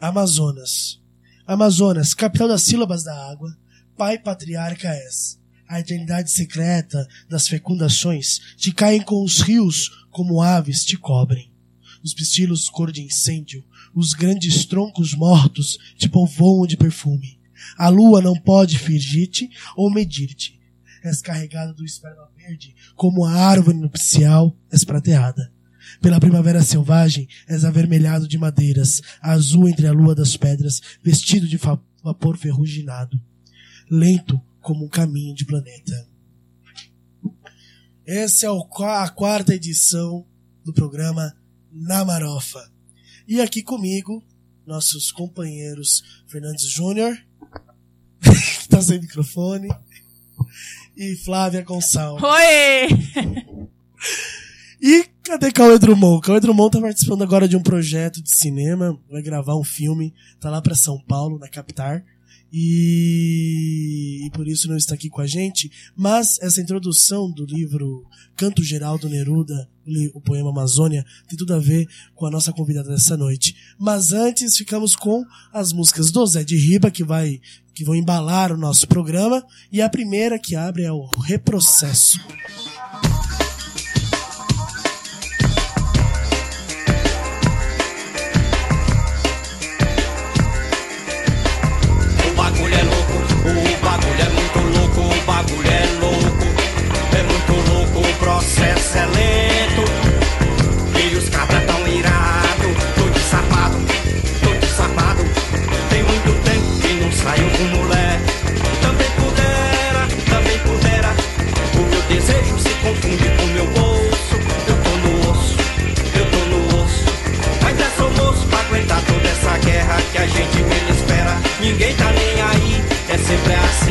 Amazonas. Amazonas, capital das sílabas da água, pai patriarca és. A eternidade secreta das fecundações te caem com os rios como aves te cobrem. Os pistilos cor de incêndio, os grandes troncos mortos te povoam de perfume. A lua não pode fingir-te ou medir-te. És carregado do esperma verde, como a árvore nupcial és prateada. Pela primavera selvagem és avermelhado de madeiras, azul entre a lua das pedras, vestido de vapor ferruginado, lento como um caminho de planeta. Essa é a quarta edição do programa Na Marofa. E aqui comigo, nossos companheiros Fernandes Júnior, que tá sem microfone, e Flávia Gonçalves. Oi! E cadê Cauê Drummond? Cauê Drummond tá participando agora de um projeto de cinema, vai gravar um filme, tá lá para São Paulo, na capital. E, e, por isso não está aqui com a gente, mas essa introdução do livro Canto Geral do Neruda, o poema Amazônia, tem tudo a ver com a nossa convidada dessa noite. Mas antes ficamos com as músicas do Zé de Riba, que vai que vão embalar o nosso programa, e a primeira que abre é o Reprocesso. é lento E os cabra tão irado Tô de sapato, tô de sapato Tem muito tempo que não saio com mulher. Também pudera, também pudera. O meu desejo se confunde com meu bolso. Eu tô no osso, eu tô no osso. Mas é só moço pra aguentar toda essa guerra Que a gente menos espera. Ninguém tá nem aí, é sempre assim.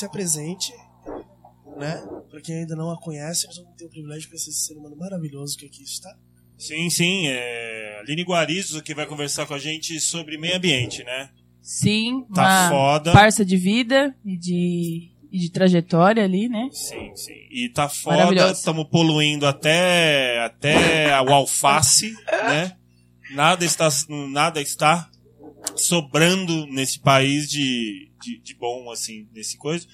Se apresente, né? Para quem ainda não a conhece, nós vamos ter o privilégio de conhecer esse ser humano maravilhoso que aqui está. Sim, sim. É... Aline Guarizo que vai conversar com a gente sobre meio ambiente, né? Sim, Tá uma foda. parça de vida e de, e de trajetória ali, né? Sim, sim. E tá foda, estamos poluindo até, até o alface, né? Nada está, nada está sobrando nesse país de, de, de bom, assim, nesse coisa.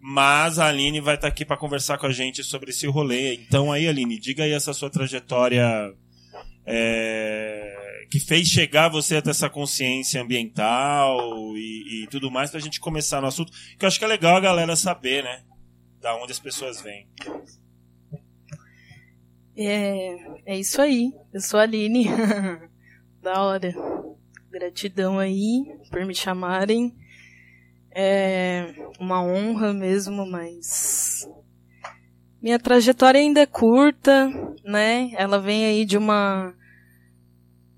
Mas a Aline vai estar aqui para conversar com a gente sobre esse rolê. Então aí, Aline, diga aí essa sua trajetória é, que fez chegar você até essa consciência ambiental e, e tudo mais pra gente começar no assunto. Que eu acho que é legal a galera saber, né? Da onde as pessoas vêm. É, é isso aí. Eu sou a Aline. da hora. Gratidão aí por me chamarem. É uma honra mesmo, mas minha trajetória ainda é curta, né? Ela vem aí de uma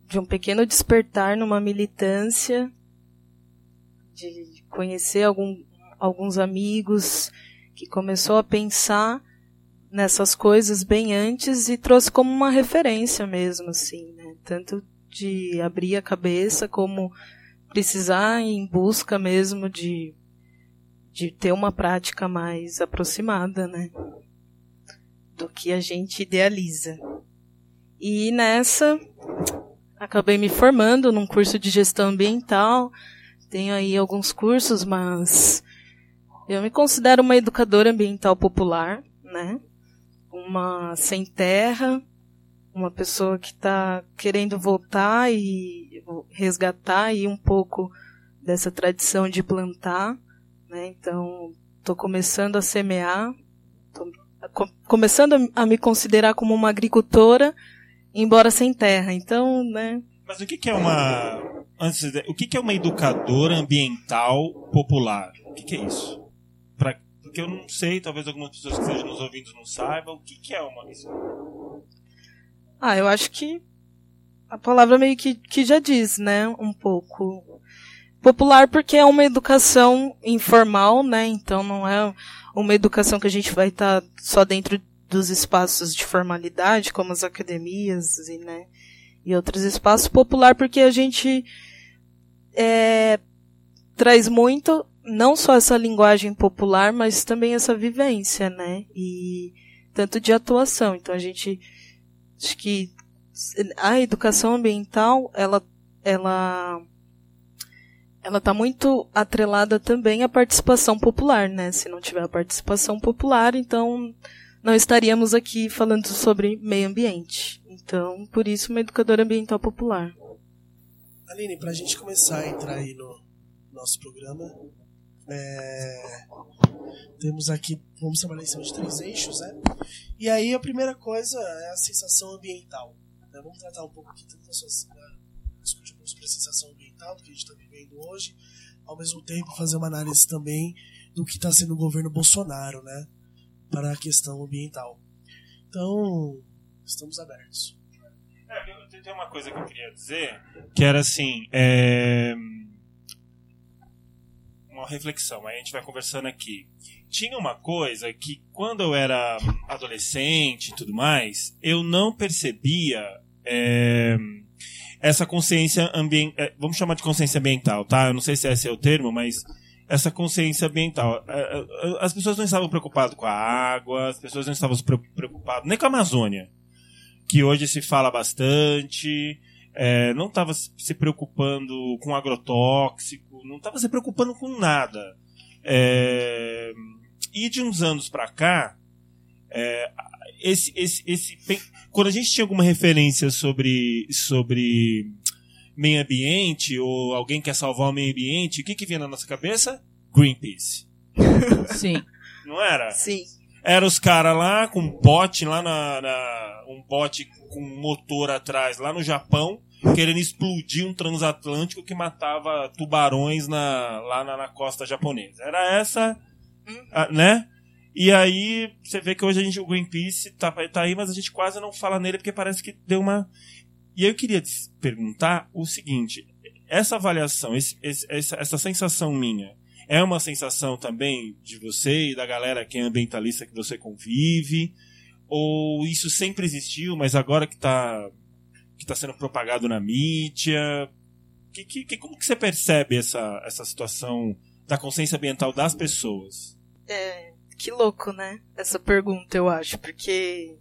de um pequeno despertar numa militância, de conhecer algum, alguns amigos que começou a pensar nessas coisas bem antes e trouxe como uma referência mesmo, assim, né? Tanto de abrir a cabeça como precisar em busca mesmo de, de ter uma prática mais aproximada, né? Do que a gente idealiza. E nessa, acabei me formando num curso de gestão ambiental. Tenho aí alguns cursos, mas eu me considero uma educadora ambiental popular, né? Uma sem terra, uma pessoa que está querendo voltar e resgatar aí um pouco dessa tradição de plantar, né? Então, estou começando a semear, tô co- começando a, me considerar como uma agricultora, embora sem terra. Então, né? Mas o que, é uma. Antes o que, é uma educadora ambiental popular? O que, que é isso? Pra, porque eu não sei, talvez algumas pessoas que estejam nos ouvindo não saibam. O que, que é uma. Isso? Ah, eu acho que a palavra meio que, que já diz, né? Um pouco. Popular porque é uma educação informal, né? Então não é uma educação que a gente vai estar só dentro dos espaços de formalidade, como as academias e, né, e outros espaços. Popular porque a gente é, traz muito, não só essa linguagem popular, mas também essa vivência, né? E tanto de atuação. Então a gente acho que a educação ambiental ela ela ela está muito atrelada também à participação popular, né? Se não tiver a participação popular, então não estaríamos aqui falando sobre meio ambiente. Então, por isso, uma educadora ambiental popular. Aline, pra gente começar a entrar aí no nosso programa, é, temos aqui, vamos trabalhar em cima de três eixos, né? E aí a primeira coisa é a sensação ambiental. né? Vamos tratar um pouco aqui tanto da sua, da- discutir sobre a sensação ambiental do que a gente está vivendo hoje, ao mesmo tempo fazer uma análise também do que está sendo o governo Bolsonaro, né? Para a questão ambiental. Então, estamos abertos. É, tem uma coisa que eu queria dizer, que era assim, é, uma reflexão, aí a gente vai conversando aqui. Tinha uma coisa que quando eu era adolescente e tudo mais, eu não percebia é, essa consciência ambiental, vamos chamar de consciência ambiental, tá? Eu não sei se esse é o termo, mas essa consciência ambiental. É, é, As pessoas não estavam preocupadas com a água, as pessoas não estavam preocupadas nem com a Amazônia que hoje se fala bastante, é, não estava se preocupando com agrotóxico, não estava se preocupando com nada. É, e de uns anos para cá, é, esse, esse, esse, quando a gente tinha alguma referência sobre, sobre meio ambiente ou alguém quer salvar o meio ambiente, o que, que vinha na nossa cabeça? Greenpeace. Sim. Não era? Sim. Era os caras lá com um bote lá na, na- Um bote com motor atrás lá no Japão, querendo explodir um transatlântico que matava tubarões na, lá na, na costa japonesa. Era essa, a- né? E aí você vê que hoje a gente, o Greenpeace tá, tá aí, mas a gente quase não fala nele porque parece que deu uma. E aí eu queria te perguntar o seguinte: essa avaliação, esse, esse, essa, essa sensação minha, é uma sensação também de você e da galera que é ambientalista que você convive? Ou isso sempre existiu, mas agora que está que tá sendo propagado na mídia? Que, que, que, como que você percebe essa, essa situação da consciência ambiental das pessoas? É, que louco, né? Essa pergunta, eu acho, porque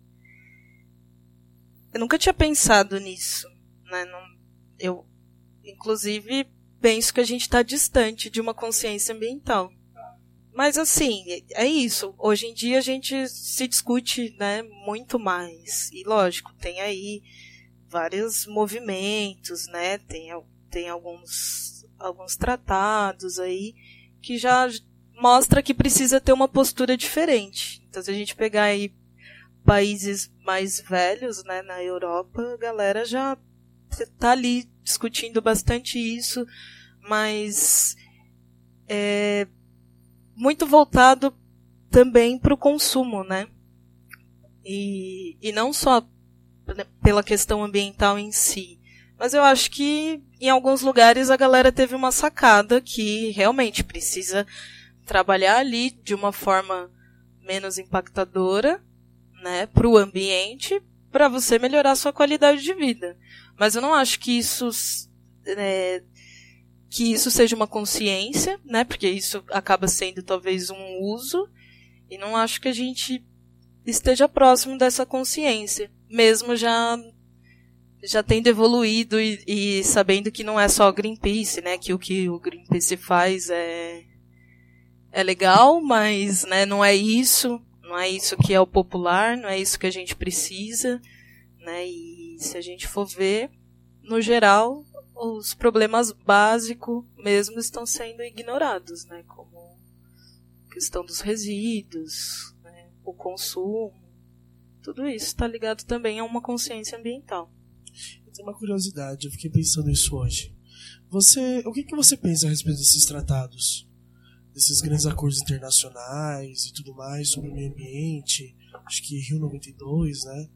eu nunca tinha pensado nisso, né? Não, eu, inclusive, penso que a gente está distante de uma consciência ambiental. Mas assim, é isso. Hoje em dia a gente se discute, né, muito mais. E lógico, tem aí vários movimentos, né? Tem, tem alguns, alguns tratados aí que já mostra que precisa ter uma postura diferente. Então, se a gente pegar aí países mais velhos, né, na Europa, a galera já tá ali discutindo bastante isso, mas é muito voltado também para o consumo, né? E, e não só pela questão ambiental em si. Mas eu acho que em alguns lugares a galera teve uma sacada que realmente precisa trabalhar ali de uma forma menos impactadora, né, para o ambiente, para você melhorar a sua qualidade de vida. Mas eu não acho que isso é, que isso seja uma consciência, né, porque isso acaba sendo talvez um uso, e não acho que a gente esteja próximo dessa consciência, mesmo já já tendo evoluído e, e, sabendo que não é só Greenpeace, né? Que o que o Greenpeace faz é é legal, mas né, não é isso, não é isso que é o popular, não é isso que a gente precisa, né? E se a gente for ver, no geral, os problemas básicos mesmo estão sendo ignorados, né? Como a questão dos resíduos, né? o consumo, tudo isso está ligado também a uma consciência ambiental. Eu tenho uma curiosidade, eu fiquei pensando isso hoje. Você, o que, que você pensa a respeito desses tratados? desses grandes acordos internacionais e tudo mais sobre o meio ambiente, acho que Rio 92, né?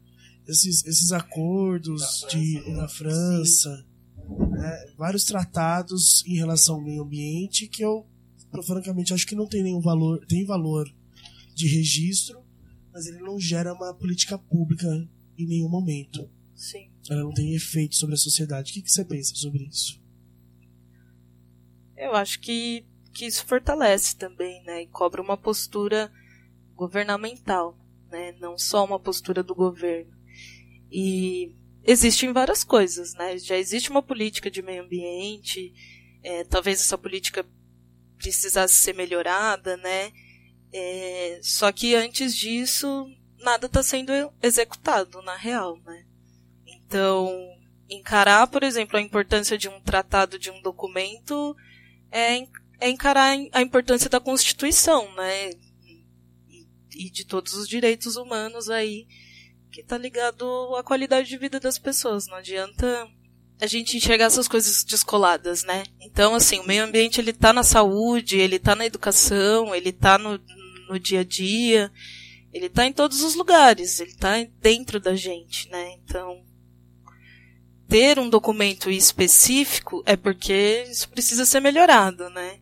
Esses, esses acordos da de, da França, né? vários tratados em relação ao meio ambiente que eu, francamente, acho que não tem nenhum valor, tem valor de registro, mas ele não gera uma política pública em nenhum momento. Sim. Ela não tem efeito sobre a sociedade. O que, que você pensa sobre isso? Eu acho que que isso fortalece também, né? E cobra uma postura governamental, né? Não só uma postura do governo. E existem várias coisas, né? Já existe uma política de meio ambiente, é, talvez essa política precisasse ser melhorada, né? É, só que antes disso, nada está sendo executado na real, né? Então, encarar, por exemplo, a importância de um tratado, de um documento, é é encarar a importância da Constituição, né? E, e de todos os direitos humanos aí, que tá ligado à qualidade de vida das pessoas. Não adianta a gente enxergar essas coisas descoladas, né? Então, assim, o meio ambiente ele tá na saúde, ele tá na educação, ele tá no, no dia a dia, ele tá em todos os lugares, ele tá dentro da gente, né? Então, ter um documento específico é porque isso precisa ser melhorado, né?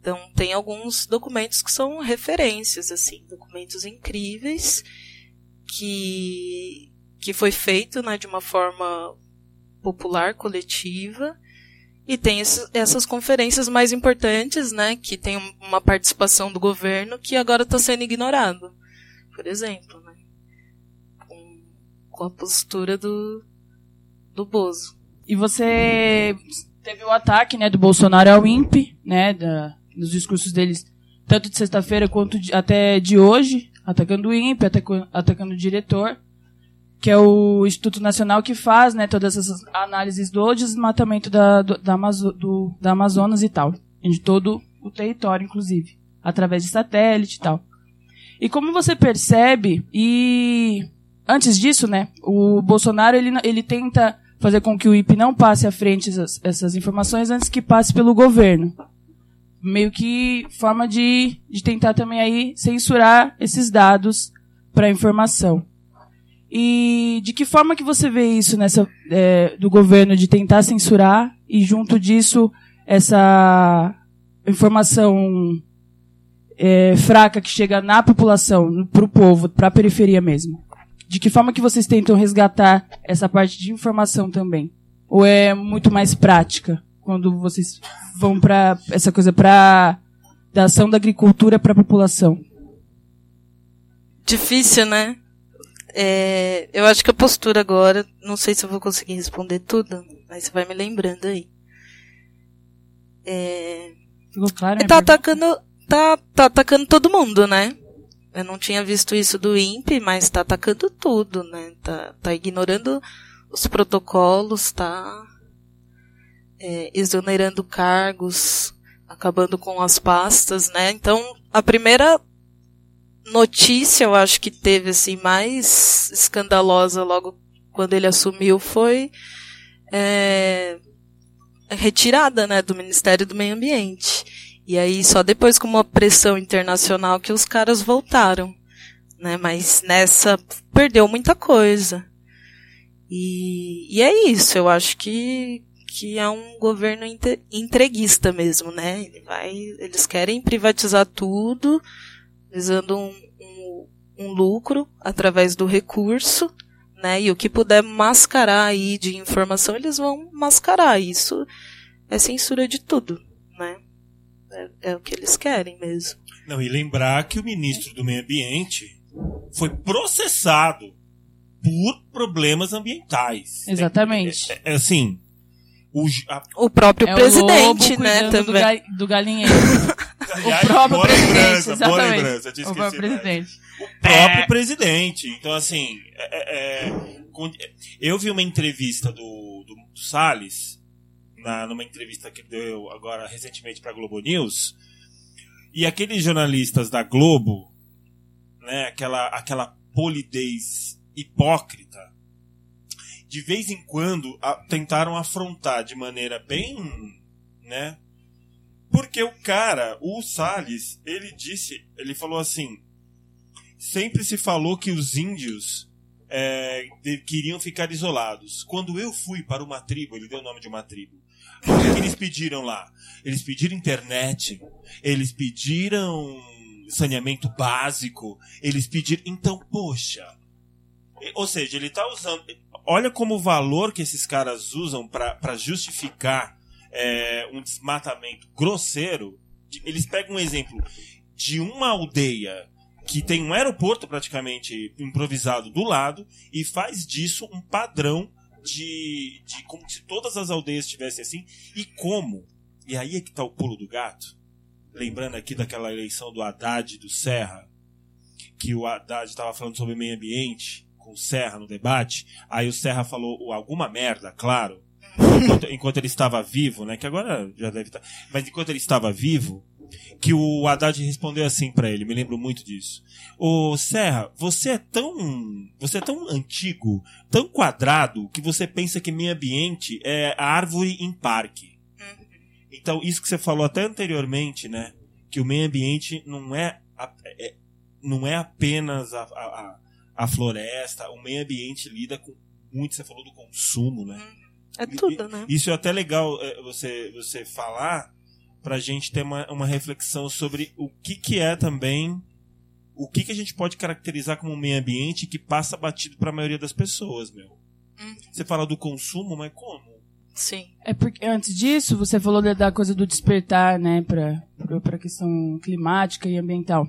Então, tem alguns documentos que são referências, assim, documentos incríveis que, que foi feito né, de uma forma popular, coletiva, e tem esse, essas conferências mais importantes, né, que tem uma participação do governo que agora está sendo ignorado, por exemplo, né, com, com a postura do, do Bozo. E você teve o ataque, né, do Bolsonaro ao INPE, né, da, nos discursos deles, tanto de sexta-feira quanto de, até de hoje, atacando o INPE, atacando, atacando o diretor, que é o Instituto Nacional que faz né, todas essas análises do desmatamento da, do, da, Amazo, do, da Amazonas e tal, de todo o território, inclusive, através de satélite e tal. E como você percebe, e antes disso, né, o Bolsonaro ele, ele tenta fazer com que o IP não passe à frente essas, essas informações antes que passe pelo governo meio que forma de, de tentar também aí censurar esses dados para informação. E de que forma que você vê isso nessa é, do governo de tentar censurar e junto disso essa informação é, fraca que chega na população, para o povo, para a periferia mesmo? De que forma que vocês tentam resgatar essa parte de informação também? Ou é muito mais prática quando vocês vão para essa coisa para da ação da agricultura para a população? Difícil, né? É, eu acho que a postura agora, não sei se eu vou conseguir responder tudo, mas você vai me lembrando aí. É, Ficou claro? tá atacando, tá, tá atacando todo mundo, né? Eu não tinha visto isso do INPE, mas tá atacando tudo, né? Tá, tá ignorando os protocolos, tá é, exonerando cargos, acabando com as pastas, né? Então, a primeira notícia, eu acho que teve assim mais escandalosa logo quando ele assumiu foi é, retirada, né, do Ministério do Meio Ambiente. E aí só depois com uma pressão internacional que os caras voltaram, né? Mas nessa perdeu muita coisa. E, e é isso, eu acho que que é um governo entreguista mesmo, né? Ele vai, eles querem privatizar tudo, visando um, um, um lucro através do recurso, né? E o que puder mascarar aí de informação, eles vão mascarar. Isso é censura de tudo, né? É, é o que eles querem mesmo. Não, e lembrar que o ministro do Meio Ambiente foi processado por problemas ambientais. Exatamente. É, é, é assim. O, a, o próprio É o presidente, lobo né, cuidando do, também. ga- do galinheiro. aliás, o próprio boa presidente, lembrança, boa exatamente. lembrança, eu tinha o próprio presidente. o próprio presidente. Então, assim, é- é- é, eu vi uma entrevista do, do, do Salles, na, numa entrevista que ele deu agora recentemente para a Globo News, e aqueles jornalistas da Globo, né, aquela, aquela polidez hipócrita, de vez em quando a- tentaram afrontar de maneira bem, né, porque o cara, o Salles, ele disse, ele falou assim, sempre se falou que os índios é, queriam ficar isolados. Quando eu fui para uma tribo, ele deu o nome de uma tribo. O que, que eles pediram lá? Eles pediram internet, eles pediram saneamento básico, eles pediram. Então, poxa. Ou seja, ele está usando. Olha como o valor que esses caras usam para justificar é, um desmatamento grosseiro. Eles pegam um exemplo de uma aldeia que tem um aeroporto praticamente improvisado do lado e faz disso um padrão de, de como se todas as aldeias estivessem assim e como. E aí é que tá o pulo do gato. Lembrando aqui daquela eleição do Haddad e do Serra, que o Haddad estava falando sobre meio ambiente com o Serra no debate, aí o Serra falou alguma merda, claro, enquanto, enquanto ele estava vivo, né? Que agora já deve estar. Mas enquanto ele estava vivo, que o Haddad respondeu assim pra ele, me lembro muito disso. Ô Serra, você é tão. Você é tão antigo, tão quadrado, que você pensa que meio ambiente é a árvore em parque. Então, isso que você falou até anteriormente, né? Que o meio ambiente não é, a- é- não é apenas a, a, a- a floresta, o meio ambiente lida com muito, você falou do consumo, né? É tudo, né? Isso é até legal é, você, você falar pra gente ter uma, uma reflexão sobre o que, que é também o que, que a gente pode caracterizar como meio ambiente que passa batido pra maioria das pessoas, meu. Uhum. Você fala do consumo, mas como? Sim. É porque antes disso, você falou da- coisa do despertar, né, pra, pra, pra questão climática e ambiental.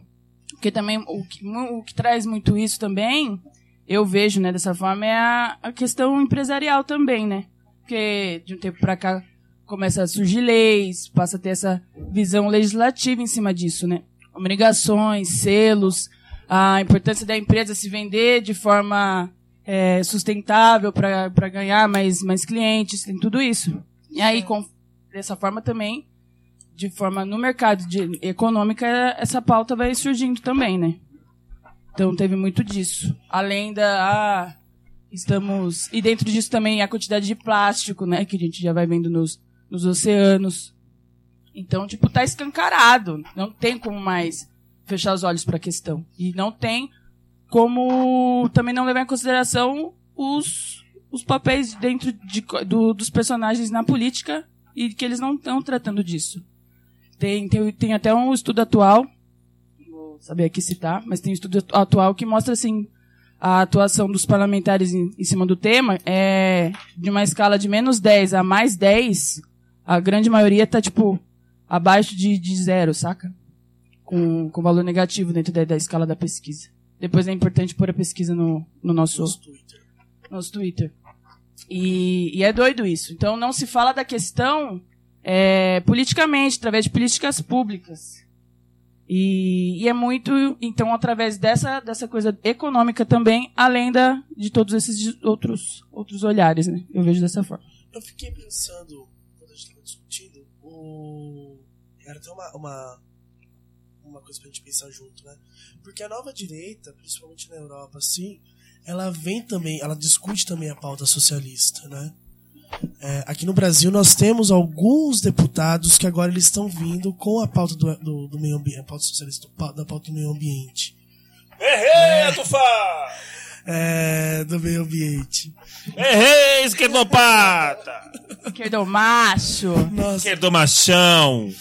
Porque também o que, o que traz muito isso também, eu vejo, né, dessa forma, é a, a questão empresarial também, né? Porque de um tempo pra cá começa a surgir leis, passa a ter essa visão legislativa em cima disso, né? Obrigações, selos, a importância da empresa se vender de forma é, sustentável para ganhar mais, mais clientes, tem tudo isso. E aí, com, dessa forma também, de forma no mercado de, econômica, essa pauta vai surgindo também, né? Então teve muito disso. Além da. Ah, estamos. E dentro disso também a quantidade de plástico, né? Que a gente já vai vendo nos, nos oceanos. Então, tipo, tá escancarado. Não tem como mais fechar os olhos para a questão. E não tem como também não levar em consideração os, os papéis dentro de, do- dos personagens na política e que eles não estão tratando disso. Tem, tem, tem até um estudo atual, vou saber aqui citar, mas tem um estudo atual que mostra assim a atuação dos parlamentares em, em cima do tema é de uma escala de menos 10 a mais 10, a grande maioria está tipo abaixo de, de zero, saca? Com, com valor negativo dentro da, da escala da pesquisa. Depois é importante pôr a pesquisa no, no nosso, Nosso Twitter. nosso Twitter. E, e é doido isso. Então não se fala da questão é, politicamente, através de políticas públicas. E, e é muito, então, através dessa, dessa coisa econômica também, além da, de todos esses outros, outros olhares, né? Eu vejo dessa forma. Eu fiquei pensando, quando a gente estava discutindo, o... era até uma, uma, uma coisa pra gente pensar junto, né? Porque a nova direita, principalmente na Europa, assim, ela vem também, ela discute também a pauta socialista, né? É, aqui no Brasil nós temos alguns deputados que agora eles estão vindo com a pauta do, do, do meio ambiente, a pauta socialista, da pauta do meio ambiente. Errei, Tufá! É, do meio ambiente. Errei, esquerdopata! Esquerdo macho. Nossa, Esquerdomachão!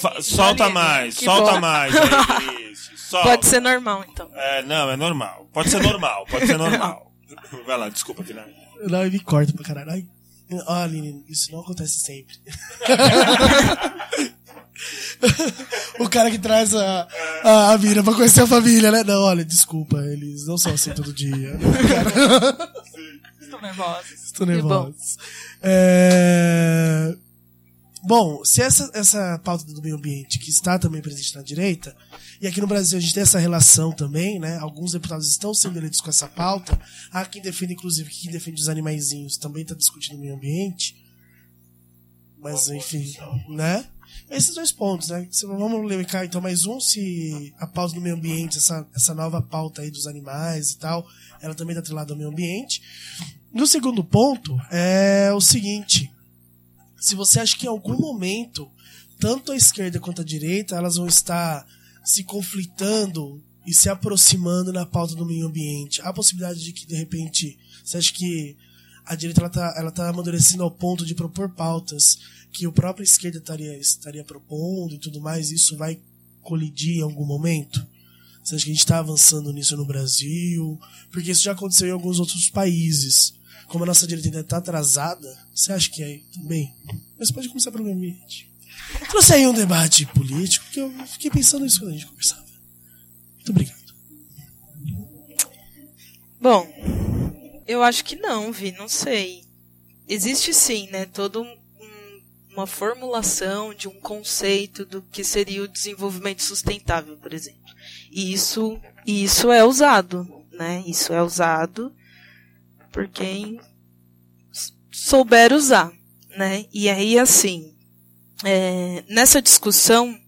Fa- solta mais, Que solta bom. mais. aí, solta. Pode ser normal, então. É, não, é normal. Pode ser normal, pode ser normal. Vai lá, desculpa, Guilherme. Não, ele me corta pra caralho. Ai. Ó, Aline, isso não acontece sempre. o cara que traz a, a, a mina pra conhecer a família, né? Não, olha, desculpa, eles não são assim todo dia. Estou nervosa. Estou nervoso. É... Bom, se essa, essa pauta do meio ambiente, que está também presente na direita, e aqui no Brasil a gente tem essa relação também, né? Alguns deputados estão sendo eleitos com essa pauta. Há quem defende, inclusive, que quem defende os animaizinhos também está discutindo o meio ambiente. Mas, enfim, né? Esses dois pontos, né? Vamos levar então mais um, se a pauta do meio ambiente, essa, essa nova pauta aí dos animais e tal, ela também está atrelada ao meio ambiente. No segundo ponto, é o seguinte: se você acha que em algum momento, tanto a esquerda quanto a direita, elas vão estar se conflitando e se aproximando na pauta do meio ambiente, há a possibilidade de que, de repente, você acha que a direita ela tá, ela tá amadurecendo ao ponto de propor pautas que o próprio esquerda estaria, estaria propondo e tudo mais, e isso vai colidir em algum momento? Você acha que a gente está avançando nisso no Brasil? Porque isso já aconteceu em alguns outros países. Como a nossa direita ainda está atrasada, você acha que é também? Mas pode começar pelo meio ambiente. Trouxe aí um debate político, porque eu fiquei pensando nisso quando a gente conversava. Muito obrigado. Bom, eu acho que não, Vi, não sei. Existe sim, né, toda um- um- uma formulação de um conceito do que seria o desenvolvimento sustentável, por exemplo. E isso, e isso é usado, né? Isso é usado por quem souber usar, né? E aí, assim, é, nessa discussão,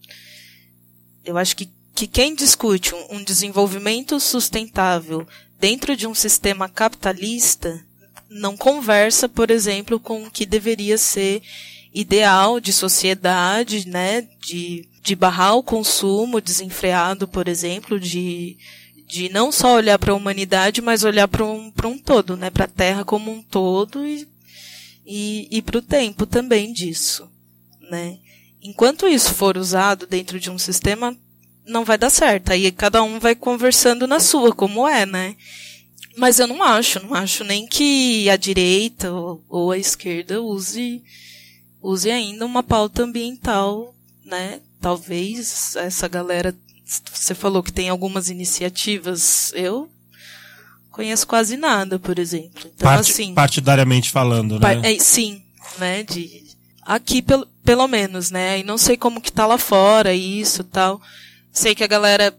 eu acho que, que quem discute um- desenvolvimento sustentável dentro de um sistema capitalista não conversa, por exemplo, com o que deveria ser ideal de sociedade, né, de, de barrar o consumo desenfreado, por exemplo, de, de não só olhar para a humanidade, mas olhar para um, um todo, né, para a Terra como um todo e, e, e para o tempo também disso, né. Enquanto isso for usado dentro de um sistema, não vai dar certo. Aí cada um vai conversando na sua, como é, né? Mas eu não acho, não acho nem que a direita ou, a esquerda use, use ainda uma pauta ambiental, né? Talvez essa galera, você falou que tem algumas iniciativas, eu conheço quase nada, por exemplo. Então, Parti- assim, Partidariamente falando, né? É, sim, né? De, aqui, pelo, pelo menos, né? E não sei como que tá lá fora isso tal. Sei que a galera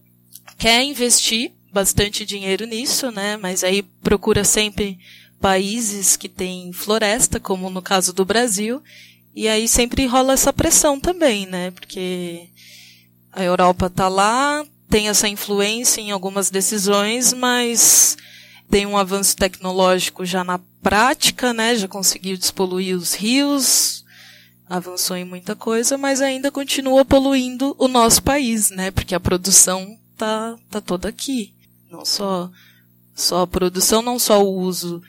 quer investir bastante dinheiro nisso, né? Mas aí procura sempre países que têm floresta, como no caso do Brasil. E aí sempre rola essa pressão também, né? Porque a Europa tá lá, tem essa influência em algumas decisões, mas tem um avanço tecnológico já na prática, né? Já conseguiu despoluir os rios, avançou em muita coisa, mas ainda continua poluindo o nosso país, né? Porque a produção tá, tá toda aqui. Não só, só a produção, não só o uso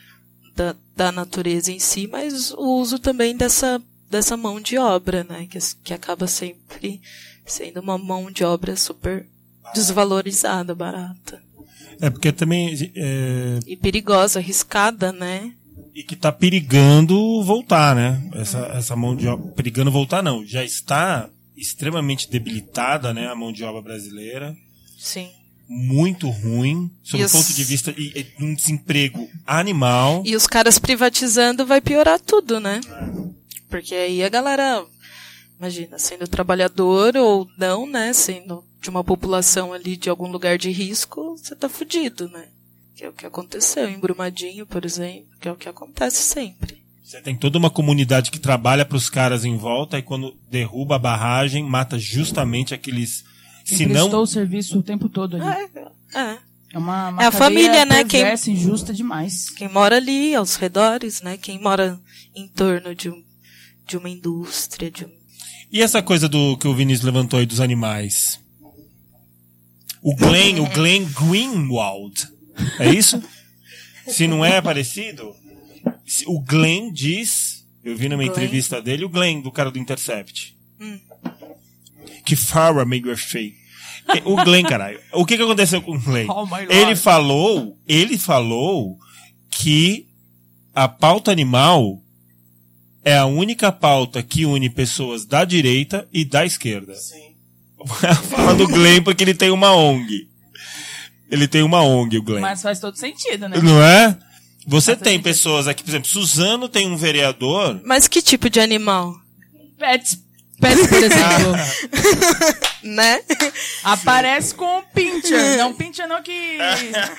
da, da natureza em si, mas o uso também dessa, dessa mão de obra, né? Que, que acaba sempre sendo uma mão de obra super desvalorizada, barata. É porque também. É, E perigosa, arriscada, né? E que tá perigando voltar, né? Essa, essa mão de obra. Perigando voltar, não. Já está extremamente debilitada, né? A mão de obra brasileira. Sim. Muito ruim, sob o os- ponto de vista de de um desemprego animal. E os caras privatizando vai piorar tudo, né? Porque aí a galera, imagina, sendo trabalhador ou não, né? Sendo de uma população ali de algum lugar de risco, você tá fudido, né? Que é o que aconteceu em Brumadinho, por exemplo, que é o que acontece sempre. Você tem toda uma comunidade que trabalha para os caras em volta e quando derruba a barragem, mata justamente aqueles. Quem Se prestou não. o serviço o tempo todo ali. É, é. É uma, uma É a família, né, quem- injusta demais. Quem mora ali, aos redores, né? Quem mora em torno de, um, de uma indústria, de um... E essa coisa do que o Vinícius levantou aí dos animais? O Glenn, o Glenn Greenwald. É isso? Se não é parecido, o Glenn diz, eu vi numa Glenn? entrevista dele, o Glenn, do cara do Intercept. Hum. Que Farah McGrathie. O Glenn, caralho. O que, que aconteceu com o Glenn? Oh. Ele falou, ele falou que a pauta animal é a única pauta que une pessoas da direita e da esquerda. Sim. Fala do Glenn porque ele tem uma ONG. Ele tem uma ONG, o Glenn. Mas faz todo sentido, né? Não é? Você Faz tem sentido. pessoas aqui, por exemplo, Suzano tem um vereador. Mas que tipo de animal? Pets, pets, por exemplo, Né? aparece com o Pincher. Não, Pincher não que...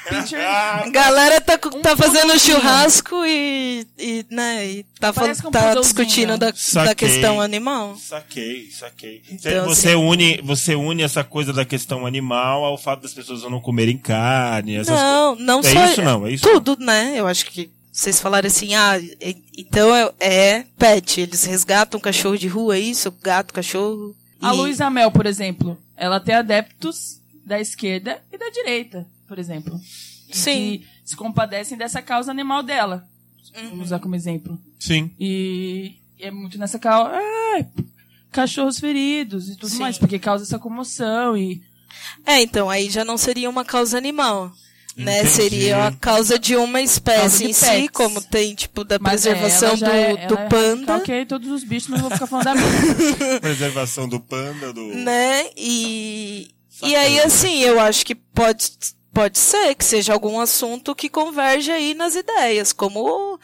Pincher... A galera tá, cu- Um tá fazendo churrasco e, e, né, e tá, um tá discutindo da, da Saquei. questão animal. Saquei, saquei. Então, você, assim- une, você une essa coisa da questão animal ao fato das pessoas não comerem carne, essas Não, não É só. isso não, é isso Tudo, né? Eu acho que vocês falaram assim, ah, e- então é, é pet. Eles resgatam cachorro de rua, é isso? Gato, cachorro. A E- Luísa Mel, por exemplo, ela tem adeptos da esquerda e da direita, por exemplo. Sim. Que se compadecem dessa causa animal dela. Uhum. Vamos usar como exemplo. Sim. E é muito nessa causa. Ai, cachorros feridos e tudo Sim. mais, porque causa essa comoção e. É, então, aí já não seria uma causa animal. Né? Entendi. Seria a causa de uma espécie de em si, pets. como tem, tipo, da Mas é, preservação do, é- do é- panda. Ok, todos os bichos, eu vou ficar falando da minha. Preservação do panda, do. né? E, e Saquei. aí, assim, eu acho que pode, pode ser que seja algum assunto que converge aí nas ideias, como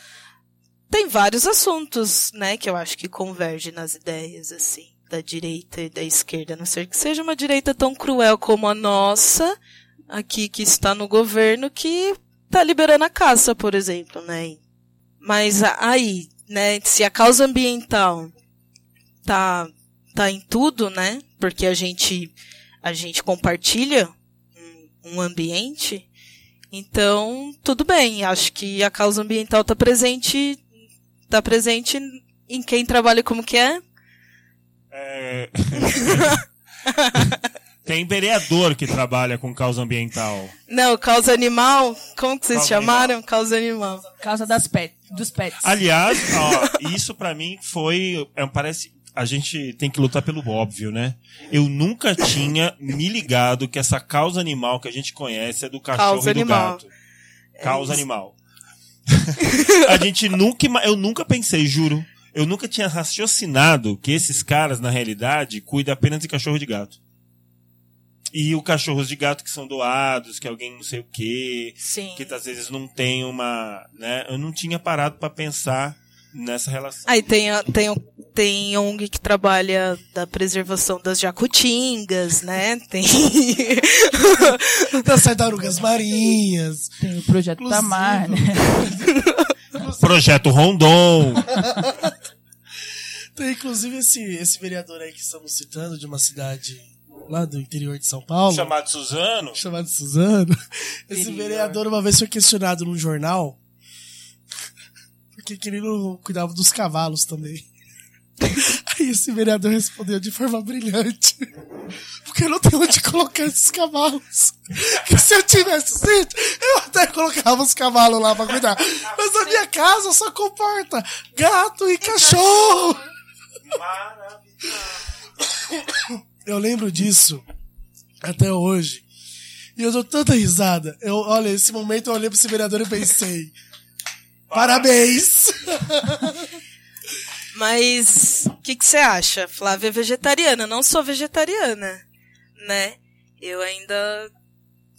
tem vários assuntos, né, que eu acho que convergem nas ideias, assim, da direita e da esquerda, a não ser que seja uma direita tão cruel como a nossa, aqui que está no governo, que tá liberando a caça, por exemplo, né? Mas aí, né, se a causa ambiental tá tá em tudo, né? Porque a gente a gente compartilha um, ambiente. Então, tudo bem. Acho que a causa ambiental tá presente tá presente em quem trabalha como que é? É... Tem vereador que trabalha com causa ambiental. Não, causa animal. Como que vocês Causa chamaram? Causa animal. Causa das pet, dos pets. Aliás, ó, isso pra mim foi. é, parece. A gente tem que lutar pelo óbvio, né? Eu nunca tinha me ligado que essa causa animal que a gente conhece é do cachorro Causa e do animal. gato. Causa animal. a gente nunca. Eu nunca pensei, juro. Eu nunca tinha raciocinado que esses caras, na realidade, cuidam apenas de cachorro e de gato. E o cachorros de gato que são doados, que alguém não sei o quê, Sim. que às vezes não tem uma, né? Eu não tinha parado pra pensar nessa relação. Aí tem, a- tem, o- tem ONG que trabalha da preservação das jacutingas, né? Tem. Das tartarugas marinhas. Tem o projeto Inclusive. Tamar, né? Projeto Rondon. Tem inclusive esse, esse vereador aí que estamos citando, de uma cidade lá do interior de São Paulo. chamado Suzano. chamado Suzano. Esse vereador uma vez foi questionado num jornal porque que ele não cuidava dos cavalos também. Aí esse vereador respondeu de forma brilhante. Porque eu não tenho onde colocar esses cavalos. Que se eu tivesse sítio, eu até colocava os cavalos lá pra cuidar. Mas a minha casa só comporta gato e cachorro. Eu lembro disso até hoje. E eu dou tanta risada. Eu, olha, esse momento eu olhei pro esse vereador e pensei. Parabéns! Mas o que que você acha? Flávia é vegetariana, não sou vegetariana, né? Eu ainda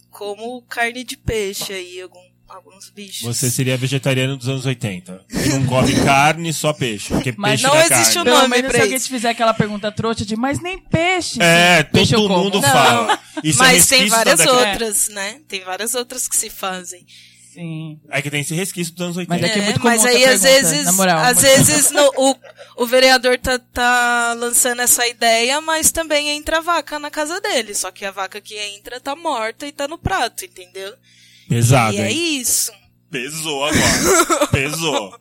como carne de peixe aí, algum, alguns bichos. Você seria vegetariano dos anos 80. Que não come carne, só peixe. Porque Mas peixe não é existe carne. o Pelo nome menos pra se alguém isso. te fizer aquela pergunta trouxa de, mas nem peixe. É. Peixe todo mundo fala. Isso é Mas tem resquício da várias outras, né? Tem várias outras que se fazem. Sim. É que tem esse resquício dos anos 80. Mas é que é muito comum mas aí às vezes, moral, às vezes no- o, o vereador tá, tá lançando essa ideia, mas também entra a vaca na casa dele. Só que a vaca que entra tá morta e tá no prato, entendeu? Pesado, e é hein? isso. Pesou agora. Pesou.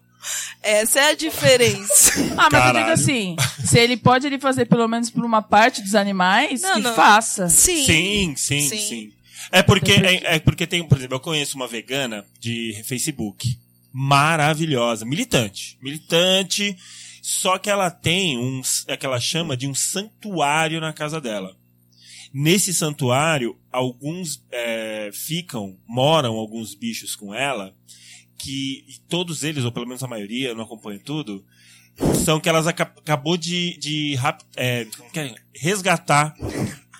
Essa é a diferença. Ah, mas eu Caralho. digo assim, se ele pode ele fazer pelo menos por uma parte dos animais, Não, que não. faça. Sim. Sim, sim, Sim. sim. É porque, é, é porque tem, por exemplo, eu conheço uma vegana de Facebook. Maravilhosa. Militante. Militante. Só que ela tem um, é que ela chama de um santuário na casa dela. Nesse santuário, alguns é, ficam, moram alguns bichos com ela, que todos eles, ou pelo menos a maioria, não acompanho tudo, são que elas aca- acabou de, de é, é? resgatar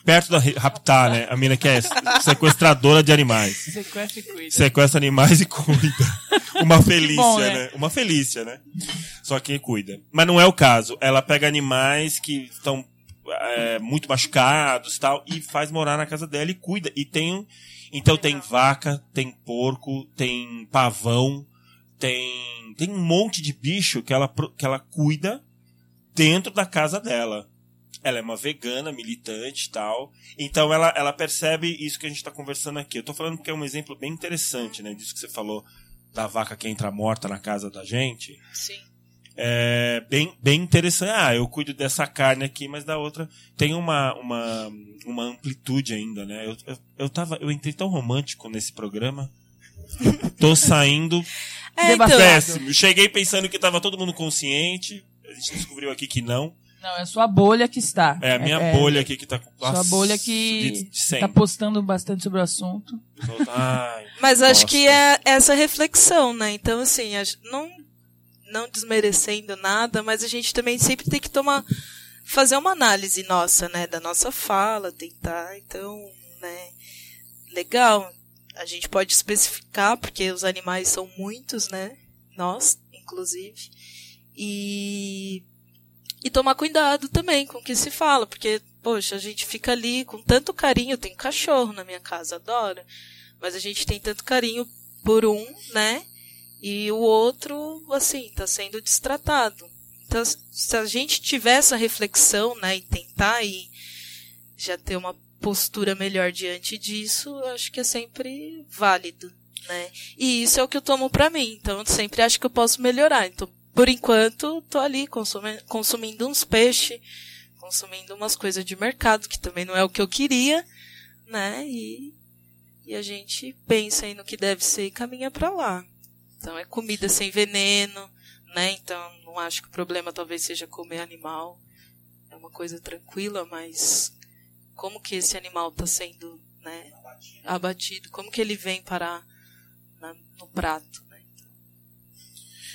perto da raptar, né? A mina que é sequestradora de animais. Sequestra e cuida. Sequestra animais e cuida. Uma Felícia, bom, né? né? Uma Felícia, né? Só que cuida. Mas não é o caso. Ela pega animais que estão é, muito machucados tal e faz morar na casa dela e cuida. E tem. Então tem vaca, tem porco, tem pavão, tem. Tem um monte de bicho que ela, que ela cuida dentro da casa dela. Ela é uma vegana, militante e tal. Então ela, ela percebe isso que a gente está conversando aqui. Eu tô falando porque é um exemplo bem interessante, né? Disso que você falou da vaca que entra morta na casa da gente. Sim. É bem, bem interessante. Ah, eu cuido dessa carne aqui, mas da outra tem uma, uma, uma amplitude ainda, né? Eu, eu, eu, tava, eu entrei tão romântico nesse programa. Tô saindo É, então, péssimo. Cheguei pensando que tava todo mundo consciente. A gente descobriu aqui que não. Não, é sua bolha que está. É a minha é, bolha aqui que tá com. Sua bolha que de cem. tá postando bastante sobre o assunto. Ai, Mas acho que é essa reflexão, né? Então, assim, a- não, não desmerecendo nada, mas a gente também sempre tem que tomar, fazer uma análise nossa, né? Da nossa fala, tentar, então, né? Legal. A gente pode especificar, porque os animais são muitos, né? Nós, inclusive. E, e tomar cuidado também com o que se fala, porque, poxa, a gente fica ali com tanto carinho. Tenho cachorro na minha casa, adoro. Mas a gente tem tanto carinho por um, né? E o outro, assim, tá sendo destratado. Então, se a gente tiver essa reflexão, né, e tentar e já ter uma postura melhor diante disso, eu acho que é sempre válido, né? E isso é o que eu tomo pra mim. Então, eu sempre acho que eu posso melhorar. Então, por enquanto, tô ali consumi- consumindo uns peixes, consumindo umas coisas de mercado, que também não é o que eu queria, né? E e a gente pensa aí no que deve ser e caminha pra lá. Então é comida sem veneno, né? Então não acho que o problema talvez seja comer animal. É uma coisa tranquila, mas como que esse animal está sendo, né, abatido? Como que ele vem parar na- no prato, né?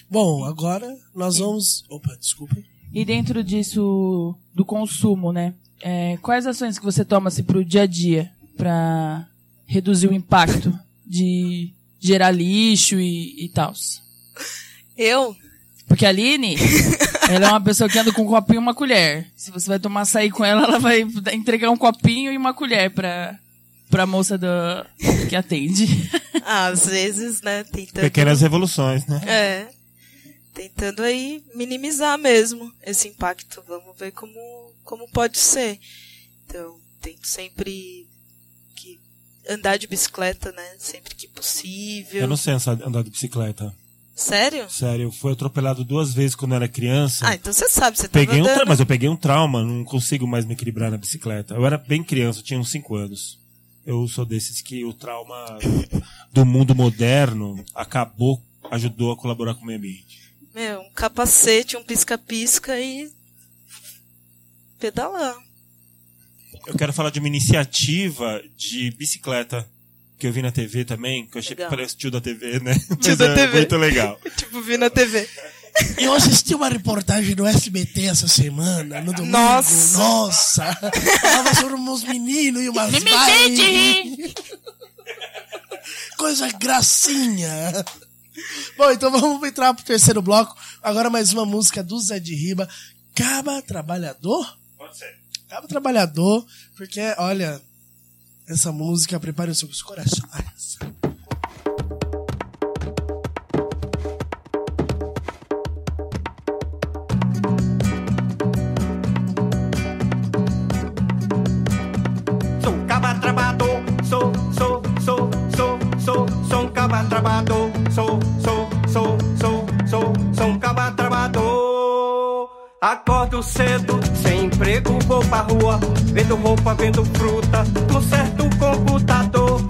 Bom, agora nós vamos. Opa, desculpa. E dentro disso, do consumo, né? É, quais ações que você toma assim, pro dia a dia pra reduzir o impacto de gerar lixo e, e tal? Eu, Porque a Aline, ela é uma pessoa que anda com um copinho e uma colher. Se você vai tomar açaí com ela, ela vai entregar um copinho e uma colher pra, pra moça do, que atende. às vezes, né, tentando Pequenas revoluções, né? É. Tentando aí minimizar mesmo esse impacto. Vamos ver como, como pode ser. Então, tento sempre andar de bicicleta, né? Sempre que possível. Eu não sei andar de bicicleta. Sério? Sério, eu fui atropelado duas vezes quando era criança. Ah, então você sabe, você Peguei um tra... andando. Mas eu peguei um trauma, não consigo mais me equilibrar na bicicleta. Eu era bem criança, eu tinha uns 5 anos. Eu sou desses que o trauma do mundo moderno acabou, ajudou a colaborar com o meio ambiente. Meu, um capacete, um pisca-pisca e pedalar. Eu quero falar de uma iniciativa de bicicleta que eu vi na TV também, que eu achei Legal. que parece tio da TV, né? Tio Mas da é TV. Muito legal. tipo, vi na TV. Eu assisti uma reportagem do SBT essa semana, no domingo. Nossa. Nossa! Falava sobre uns meninos e umas Me Coisa gracinha. Bom, então vamos entrar pro terceiro bloco. Agora mais uma música do Zé de Riba. Caba Trabalhador? Pode ser. Caba Trabalhador, porque, olha, essa música prepare os seus corações. Sou caba trabalhador, sou, sou, sou, sou, sou, um caba trabalhador, Acordo cedo, sem emprego, vou pra rua, vendo roupa, vendo fruta, conserto o computador.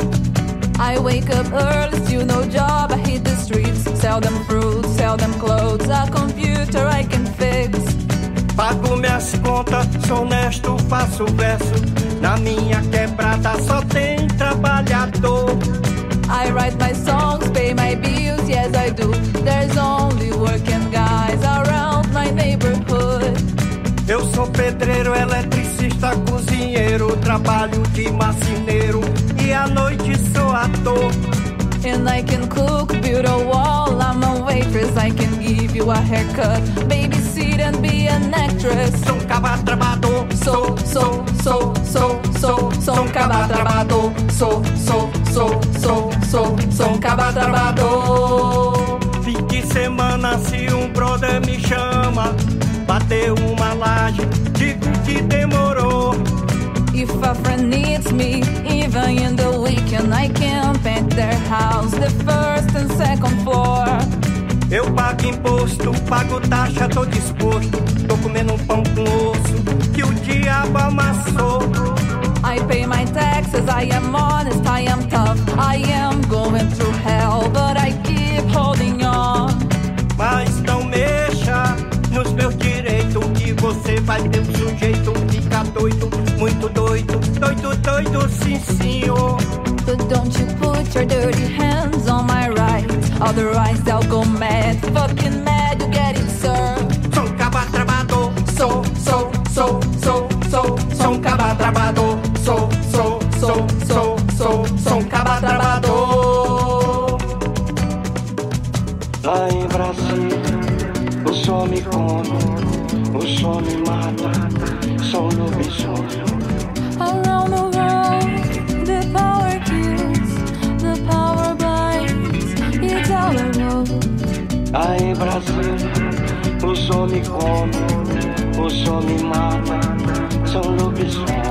I wake up early, still no job. I hit the streets, sell them fruits, sell them clothes. A computer I can fix. Pago minhas contas, sou honesto, faço verso. Na minha quebrada só tem trabalhador. I write my songs, pay my bills, yes I do. There's only working guys around my neighborhood. Pedreiro, eletricista, cozinheiro, trabalho de marceneiro e à noite sou ator. And I can cook, build a wall. I'm a waitress, I can give you a haircut, babysit and be an actress. Sou um caba trabalhador, Sou, sou, sou, sou, sou, sou um caba trabalhador. Sou, sou, sou, sou, sou, sou um caba trabalhador. fim de semana se um brother me chama, bateu uma laje. If a friend needs me, even in the weekend, I can paint their house, the first and second floor. Eu pago imposto, pago taxa, tô disposto. Tô comendo um pão com osso que o diabo amassou. I pay my taxes, I am honest, I am tough. I am going through hell, but I keep holding on. Mas não mexa nos meus que você vai ter um sujeito fica doido, muito doido, doido, doido, sim senhor. But don't you put your dirty hands on my rights, otherwise they'll go mad. Fucking mad, you get it served. O sol me mata, sou lobisomem. Around the world, the power kills, the power blinds. It's all. Lá em Brasília, o sol me come, o sol me mata, sou lobisomem.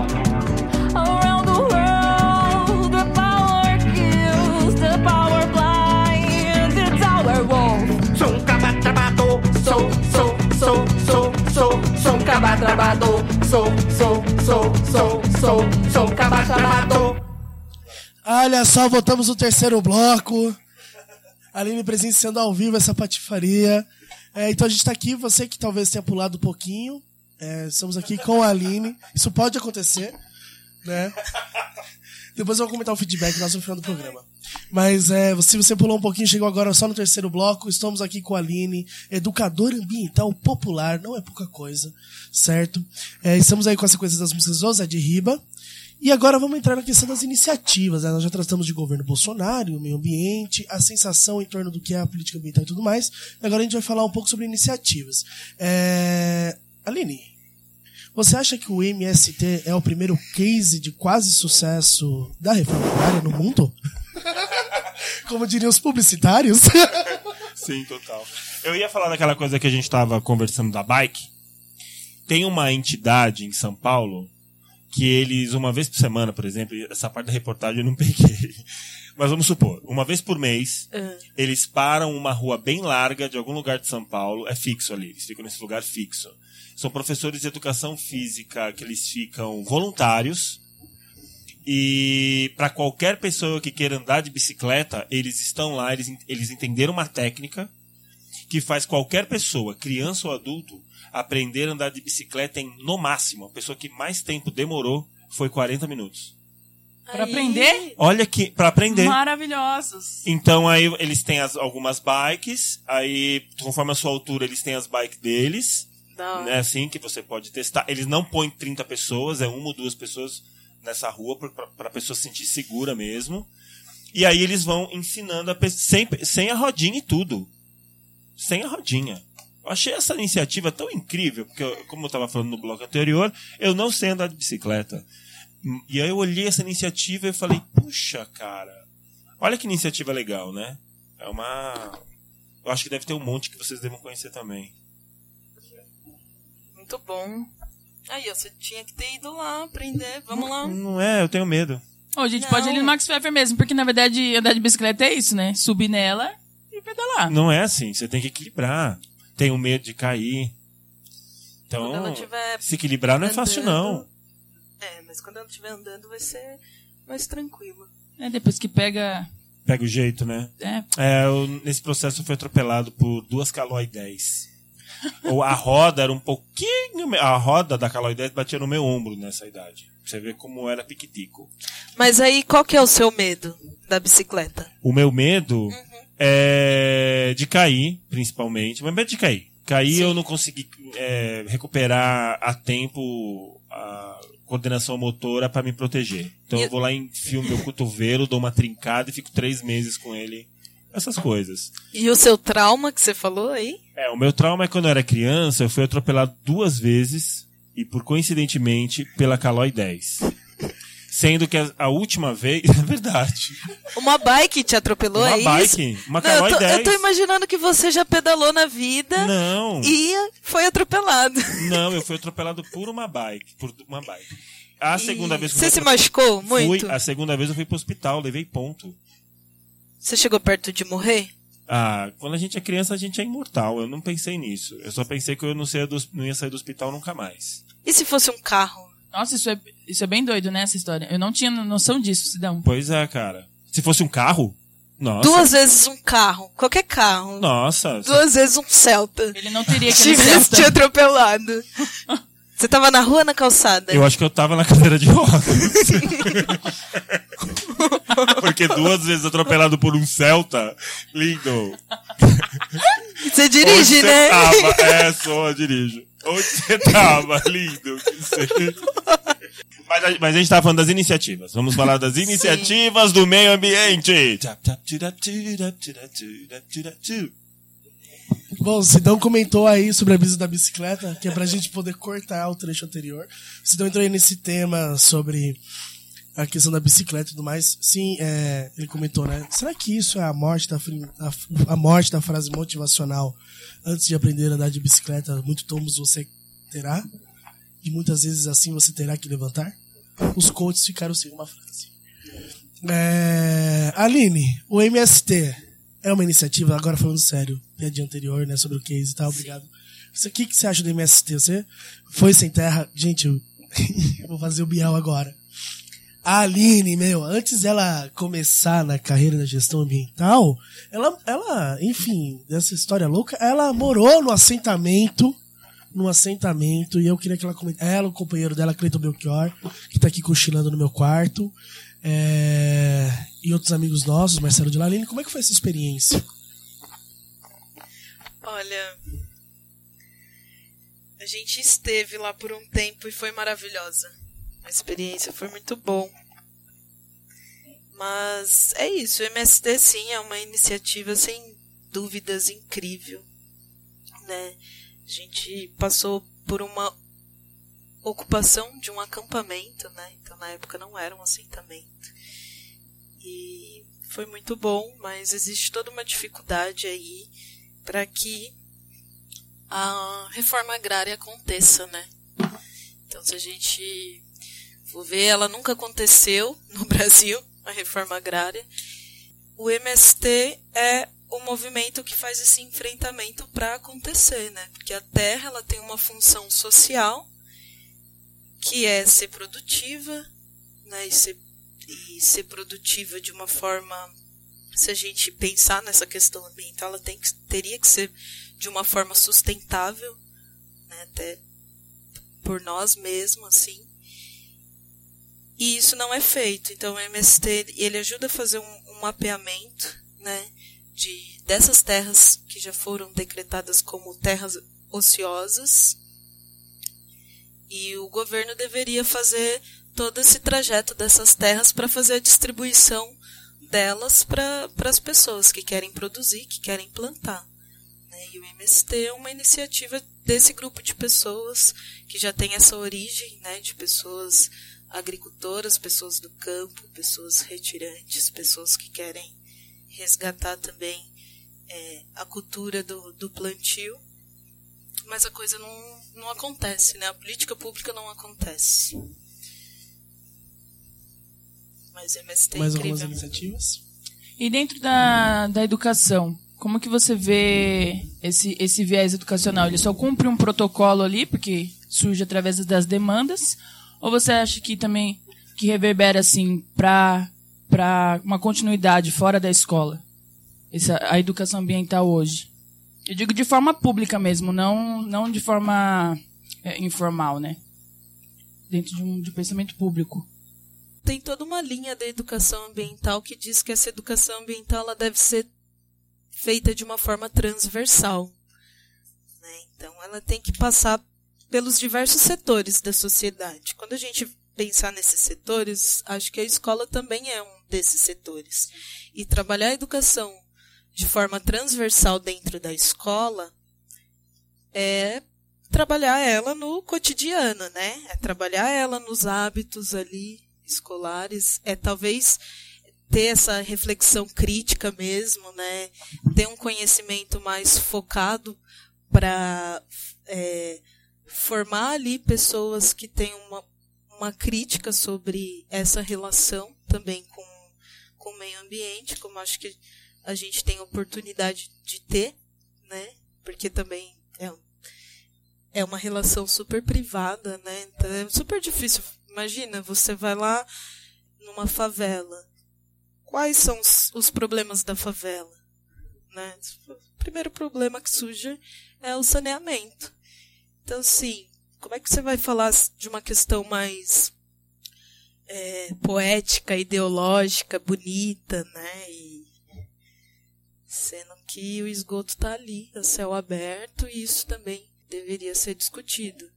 Sou, um caba trabalhador. Sou, sou, sou, sou, sou, sou um caba trabalhador. Olha só, voltamos no terceiro bloco. Aline presenciando ao vivo essa patifaria. É, então a gente tá aqui, você que talvez tenha pulado um pouquinho. é, estamos aqui com a Aline. Isso pode acontecer, né? Depois eu vou comentar o feedback nós no final do programa. Mas é, se você pulou um pouquinho, chegou agora só no terceiro bloco, estamos aqui com a Aline, educadora ambiental popular, não é pouca coisa, certo? É, estamos aí com essa coisa das músicas do Zé de Riba. E agora vamos entrar na questão das iniciativas. né? Nós já tratamos de governo Bolsonaro, meio ambiente, a sensação em torno do que é a política ambiental e tudo mais. E agora a gente vai falar um pouco sobre iniciativas. É... Aline, você acha que o MST é o primeiro case de quase sucesso da reforma agrária no mundo? Como diriam os publicitários? Sim, total. Eu ia falar daquela coisa que a gente tava conversando da bike. Tem uma entidade em São Paulo que eles, uma vez por semana, por exemplo, essa parte da reportagem eu não peguei. Mas vamos supor, uma vez por mês, eles param uma rua bem larga de algum lugar de São Paulo, é fixo ali, eles ficam nesse lugar fixo. São professores de educação física que eles ficam voluntários. E para qualquer pessoa que queira andar de bicicleta, eles estão lá, eles, eles entenderam uma técnica que faz qualquer pessoa, criança ou adulto, aprender a andar de bicicleta em, no máximo, a pessoa que mais tempo demorou foi 40 minutos. Aí- aprender? Olha que, pra aprender. Maravilhosos. Então aí eles têm as- algumas bikes, aí conforme a sua altura eles têm as bikes deles, Hora. né, assim, que você pode testar. Eles não põem 30 pessoas, é uma ou duas pessoas nessa rua pra, pra pessoa se sentir segura mesmo. E aí eles vão ensinando a sem, sem a rodinha e tudo. Sem a rodinha. Eu achei essa iniciativa tão incrível, porque, eu- como eu estava falando no bloco anterior, eu não sei andar de bicicleta. E aí eu olhei essa iniciativa e falei, puxa, cara, olha que iniciativa legal, né? É uma. Eu acho que deve ter um monte que vocês devem conhecer também. Muito bom. Aí, ó, você tinha que ter ido lá aprender. Vamos lá. Não é, eu tenho medo. Ô, a gente Não. pode ir no Max Pfeffer mesmo, porque na verdade andar de bicicleta é isso, né? Subir nela e pedalar. Não é assim, você tem que equilibrar. Tenho medo de cair. Então, Quando ela tiver se equilibrar não é fácil, não. É, mas quando ela estiver andando vai ser mais tranquilo. É, depois que pega. Pega o jeito, né? É, É, eu, nesse processo eu fui atropelado por duas Caloi 10. Ou a roda era um pouquinho. A roda da Caloi 10 batia no meu ombro nessa idade. Pra você ver como era piquitico. Mas aí, qual que é o seu medo da bicicleta? O meu medo é de cair, principalmente. Mas medo de cair. Cair eu não consegui é, recuperar a tempo a coordenação motora para me proteger. Então eu vou lá, enfio meu cotovelo, dou uma trincada e fico três meses com ele. Essas coisas. E o seu trauma que você falou aí? É, o meu trauma é quando eu era criança, eu fui atropelado duas vezes e por coincidentemente pela Caloi 10. Sendo que a, a última vez, é verdade. Uma bike te atropelou, Uma é isso? bike, uma Não, eu, Caloi tô, 10. eu tô imaginando que você já pedalou na vida Não. e foi atropelado. Não, eu fui atropelado por uma bike. Por uma bike. A segunda E vez que Você eu se machucou fui, muito? A segunda vez eu fui pro hospital, levei ponto. Você chegou perto de morrer? Ah, quando a gente é criança, a gente é imortal. Eu não pensei nisso. Eu só pensei que eu não, do, não ia sair do hospital nunca mais. E se fosse um carro? Nossa, isso é, isso é bem doido, né, essa história. Eu não tinha noção disso, Sidão. Pois é, cara. Se fosse um carro, nossa. Duas vezes um carro, qualquer carro. Nossa. Duas vezes um Celta. Ele não teria aquele Tivesse te atropelado. Você tava na rua ou na calçada? Eu acho que eu tava na cadeira de rodas. Porque duas vezes atropelado por um Celta, lindo. Você dirige, Onde né? Você tava? É, só eu dirijo. Onde você tava? Lindo. Mas, a- mas a gente tava falando das iniciativas. Vamos falar das iniciativas do meio ambiente. Bom, o Sidão comentou aí sobre a brisa da bicicleta, que é pra gente poder cortar o trecho anterior. O Sidão entrou aí nesse tema sobre a questão da bicicleta e tudo mais. Sim, é, ele comentou, né? Será que isso é a morte da, a, a morte da frase motivacional? Antes de aprender a andar de bicicleta, muito tomos você terá, e muitas vezes assim você terá que levantar? Os coaches ficaram sem uma frase. É, Aline, o MST é uma iniciativa, agora falando sério, piadinha anterior, né, sobre o case e tal, obrigado. O que, que você acha do MST? Você foi sem terra? Gente, eu vou fazer o Biel agora. A Aline, meu, antes dela começar na carreira da gestão ambiental, ela, ela, enfim, dessa história louca, ela morou no assentamento, no assentamento, e eu queria que ela comentasse, ela, o companheiro dela, Cleiton Belchior, que tá aqui cochilando no meu quarto, é, e outros amigos nossos, Marcelo de Laline, como é que foi essa experiência? Olha, a gente esteve lá por um tempo e foi maravilhosa. A experiência foi muito bom. Mas é isso, o MST sim é uma iniciativa sem dúvidas incrível, né? A gente passou por uma ocupação de um acampamento, né? Então na época não era um assentamento. E foi muito bom, mas existe toda uma dificuldade aí para que a reforma agrária aconteça, né? Então, se a gente for ver, ela nunca aconteceu no Brasil, a reforma agrária. O MST é o movimento que faz esse enfrentamento para acontecer, né? Porque a terra ela tem uma função social que é ser produtiva, né? E ser, e ser produtiva de uma forma se a gente pensar nessa questão ambiental, ela tem que, teria que ser de uma forma sustentável, né, até por nós mesmos, assim. E isso não é feito. Então o MST ele ajuda a fazer um, um mapeamento, né, de dessas terras que já foram decretadas como terras ociosas. E o governo deveria fazer todo esse trajeto dessas terras para fazer a distribuição delas para as pessoas que querem produzir, que querem plantar. Né? E o MST é uma iniciativa desse grupo de pessoas que já tem essa origem né, de pessoas agricultoras, pessoas do campo, pessoas retirantes, pessoas que querem resgatar também é, a cultura do, do plantio. Mas a coisa não, não acontece, né? A política pública não acontece. Mas o MST é Mais incrível. algumas iniciativas? E dentro da, da educação, como que você vê esse, esse viés educacional? Ele só cumpre um protocolo ali, porque surge através das demandas? Ou você acha que também que reverbera assim para para uma continuidade fora da escola? Essa, a educação ambiental hoje. Eu digo de forma pública mesmo, não, não de forma é, informal, né? Dentro de um, de pensamento público. tem toda uma linha da educação ambiental que diz que essa educação ambiental ela deve ser feita de uma forma transversal. né? Então, ela tem que passar pelos diversos setores da sociedade. Quando a gente pensar nesses setores, acho que a escola também é um desses setores. E trabalhar a educação de forma transversal dentro da escola é trabalhar ela no cotidiano, né? É trabalhar ela nos hábitos ali escolares, é talvez ter essa reflexão crítica mesmo, né? Ter um conhecimento mais focado para é, formar ali pessoas que têm uma, uma crítica sobre essa relação também com, com o meio ambiente, como acho que a gente tem oportunidade de ter, né? Porque também é, é uma relação super privada, né? Então é super difícil. Imagina, você vai lá numa favela. Quais são os, os problemas da favela? Né? O primeiro problema que surge é o saneamento. Então, assim, como é que você vai falar de uma questão mais é, poética, ideológica, bonita, né? E, sendo que o esgoto está ali, a céu aberto, e isso também deveria ser discutido.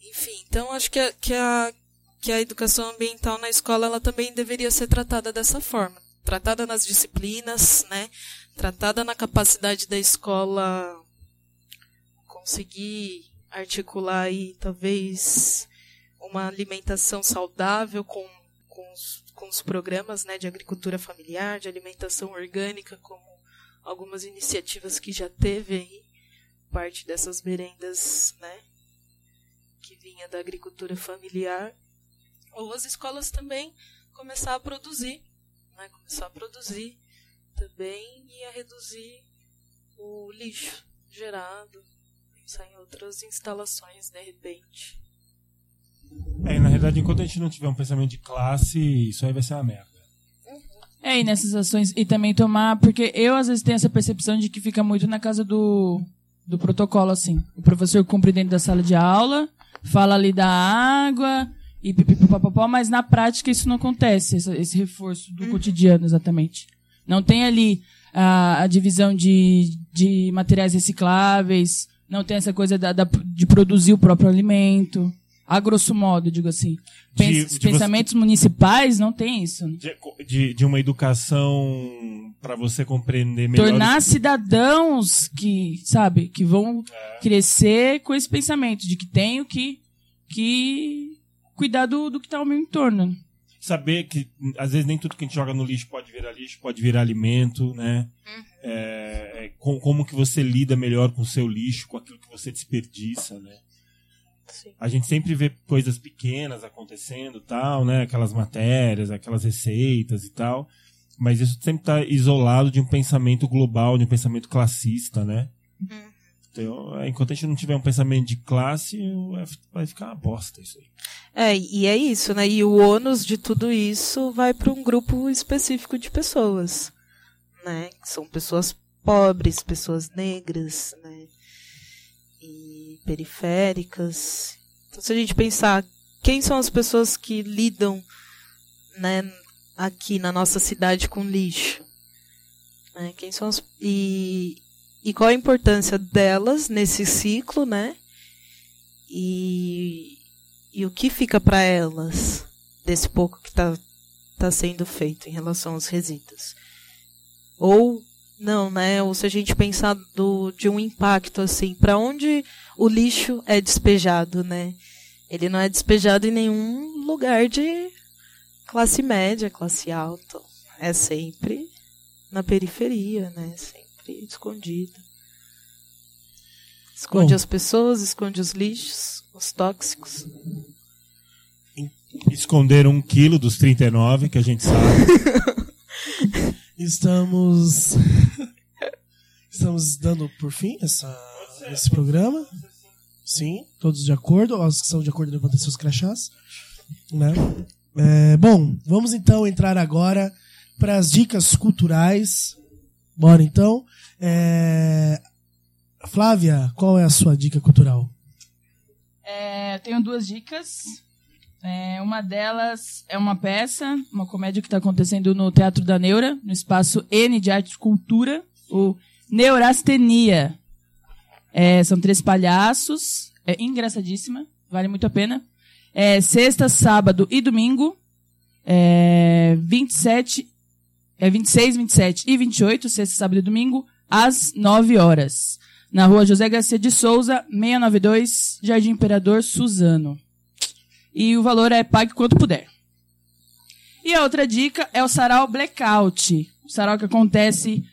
Enfim, então acho que a, que a, que a educação ambiental na escola ela também deveria ser tratada dessa forma, tratada nas disciplinas, né? Tratada na capacidade da escola conseguir articular aí talvez uma alimentação saudável com, com, os, com os programas né, de agricultura familiar, de alimentação orgânica, como algumas iniciativas que já teve aí, parte dessas merendas, né, que vinha da agricultura familiar, ou as escolas também começar a produzir, né, começar a produzir também e a reduzir o lixo gerado, pensar em outras instalações de repente. É, na realidade, enquanto a gente não tiver um pensamento de classe, isso aí vai ser uma merda. É, e nessas ações, e também tomar, porque eu às vezes tenho essa percepção de que fica muito na casa do, do protocolo, assim. O professor cumpre dentro da sala de aula, fala ali da água, e pipipipopopó, mas na prática isso não acontece, esse, esse reforço do cotidiano, exatamente. Não tem ali a, a divisão de, de materiais recicláveis, não tem essa coisa da, da- de produzir o próprio alimento. A grosso modo, digo assim. Pens- de você- pensamentos municipais não tem isso. né? De, de, de uma educação para você compreender melhor. Tornar os- cidadãos que, sabe, que vão crescer com esse pensamento de que tenho que, que cuidar do, do que está ao meu entorno. Saber que às vezes nem tudo que a gente joga no lixo pode virar lixo, pode virar alimento, né? É, é, com- como que você lida melhor com o seu lixo, com aquilo que você desperdiça, né? Sim. A gente sempre vê coisas pequenas acontecendo, tal, né? Aquelas matérias, aquelas receitas e tal. Mas isso sempre está isolado de um pensamento global, de um pensamento classista, né? Então, é, enquanto a gente não tiver um pensamento de classe, vai- vai ficar uma bosta isso aí. É, e é isso, né? E o ônus de tudo isso vai para um grupo específico de pessoas. Né? São pessoas pobres, pessoas negras, né? E periféricas. Então, se a gente pensar quem são as pessoas que lidam, né, aqui na nossa cidade com lixo, né? Quem são as e e qual a importância delas nesse ciclo, né? E e o que fica para elas desse pouco que está tá sendo feito em relação aos resíduos? Ou não, né? Ou se a gente pensar do, de um impacto assim, para onde o lixo é despejado, né? Ele não é despejado em nenhum lugar de classe média, classe alta. É sempre na periferia, né? Sempre escondido. Esconde Bom. as pessoas, esconde os lixos, os tóxicos. Esconder um quilo dos 39, que a gente sabe. Estamos. Estamos dando por fim essa, esse programa. Sim, todos de acordo. Os que são de acordo levantem seus crachás. Né? É, bom, vamos então entrar agora para as dicas culturais. Bora então. É, Flávia, qual é a sua dica cultural? É, eu tenho duas dicas. É, uma delas é uma peça, uma comédia que está acontecendo no Teatro da Neura, no espaço N de Arte e Cultura, o Neurastenia. É, são três palhaços, é engraçadíssima, vale muito a pena. É, sexta, sábado e domingo, é, 27, é 26, 27 e 28, sexta, sábado e domingo, às 9 horas. Na rua José Garcia de Souza, 692, Jardim Imperador Suzano. E o valor é pague quanto puder. E a outra dica é o sarau Blackout. O sarau que acontece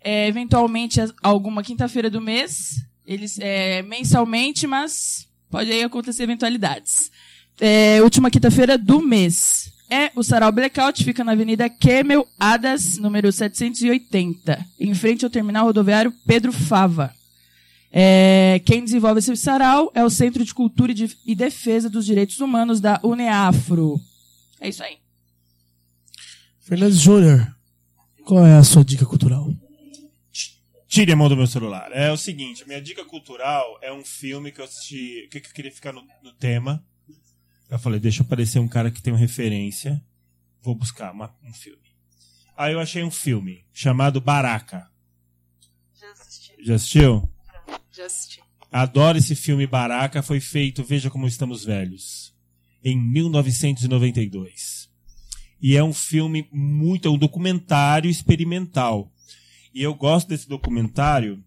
é, eventualmente alguma quinta-feira do mês. Eles é, mensalmente, mas pode aí acontecer eventualidades. É, última quinta-feira do mês. É o Sarau Blackout, fica na Avenida Kemel Adas, número 780, em frente ao terminal rodoviário Pedro Fava. É, quem desenvolve esse sarau é o Centro de Cultura e, de- e Defesa dos Direitos Humanos da UNEAFRO. É isso aí. Fernandes Júnior, qual é a sua dica cultural? Tire a mão do meu celular. É o seguinte, a minha dica cultural é um filme que eu assisti, que eu queria ficar no, no tema. Eu falei, deixa eu parecer um cara que tem uma referência. Vou buscar uma- um filme. Aí eu achei um filme chamado Baraka. Já assisti. Já assistiu? Já assisti. Adoro esse filme Baraka, foi feito, veja como estamos velhos, em 1992. E é um filme muito, é um documentário experimental. E eu gosto desse documentário,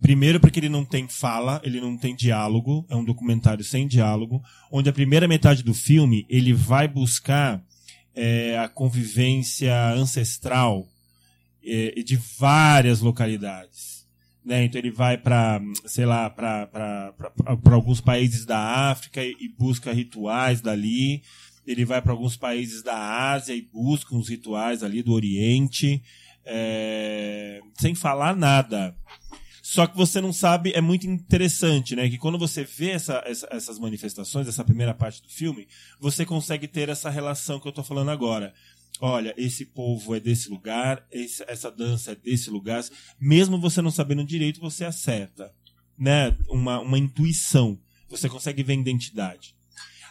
primeiro porque ele não tem fala, ele não tem diálogo, é um documentário sem diálogo, onde a primeira metade do filme ele vai buscar é, a convivência ancestral é, de várias localidades né? Então ele vai para, sei lá, para alguns países da África e, busca rituais dali. Ele vai para alguns países da Ásia e busca uns rituais ali do Oriente, é, sem falar nada. Só que você não sabe, é muito interessante, né? Que quando você vê essa, essa- essas manifestações, essa primeira parte do filme, você consegue ter essa relação que eu tô falando agora. Olha, esse povo é desse lugar, esse- essa dança é desse lugar. Mesmo você não sabendo direito, você acerta. Né? Uma, uma intuição. Você consegue ver a identidade.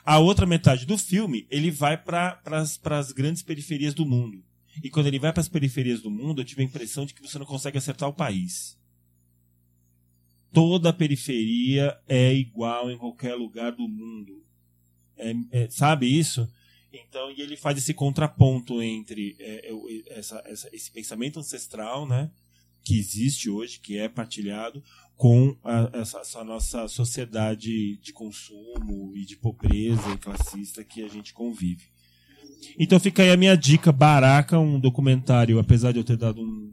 A outra metade do filme, ele vai para as grandes periferias do mundo. E quando ele vai para as periferias do mundo, eu tive a impressão de que você não consegue acertar o país. Toda a periferia é igual em qualquer lugar do mundo. É- é- sabe isso? Então, e ele faz esse contraponto entre é, é, essa- essa- esse pensamento ancestral, né, que existe hoje, que é partilhado, com a- essa, essa nossa sociedade de consumo e de pobreza e classista que a gente convive. Então fica aí a minha dica, Baraka, um documentário, apesar de eu ter dado um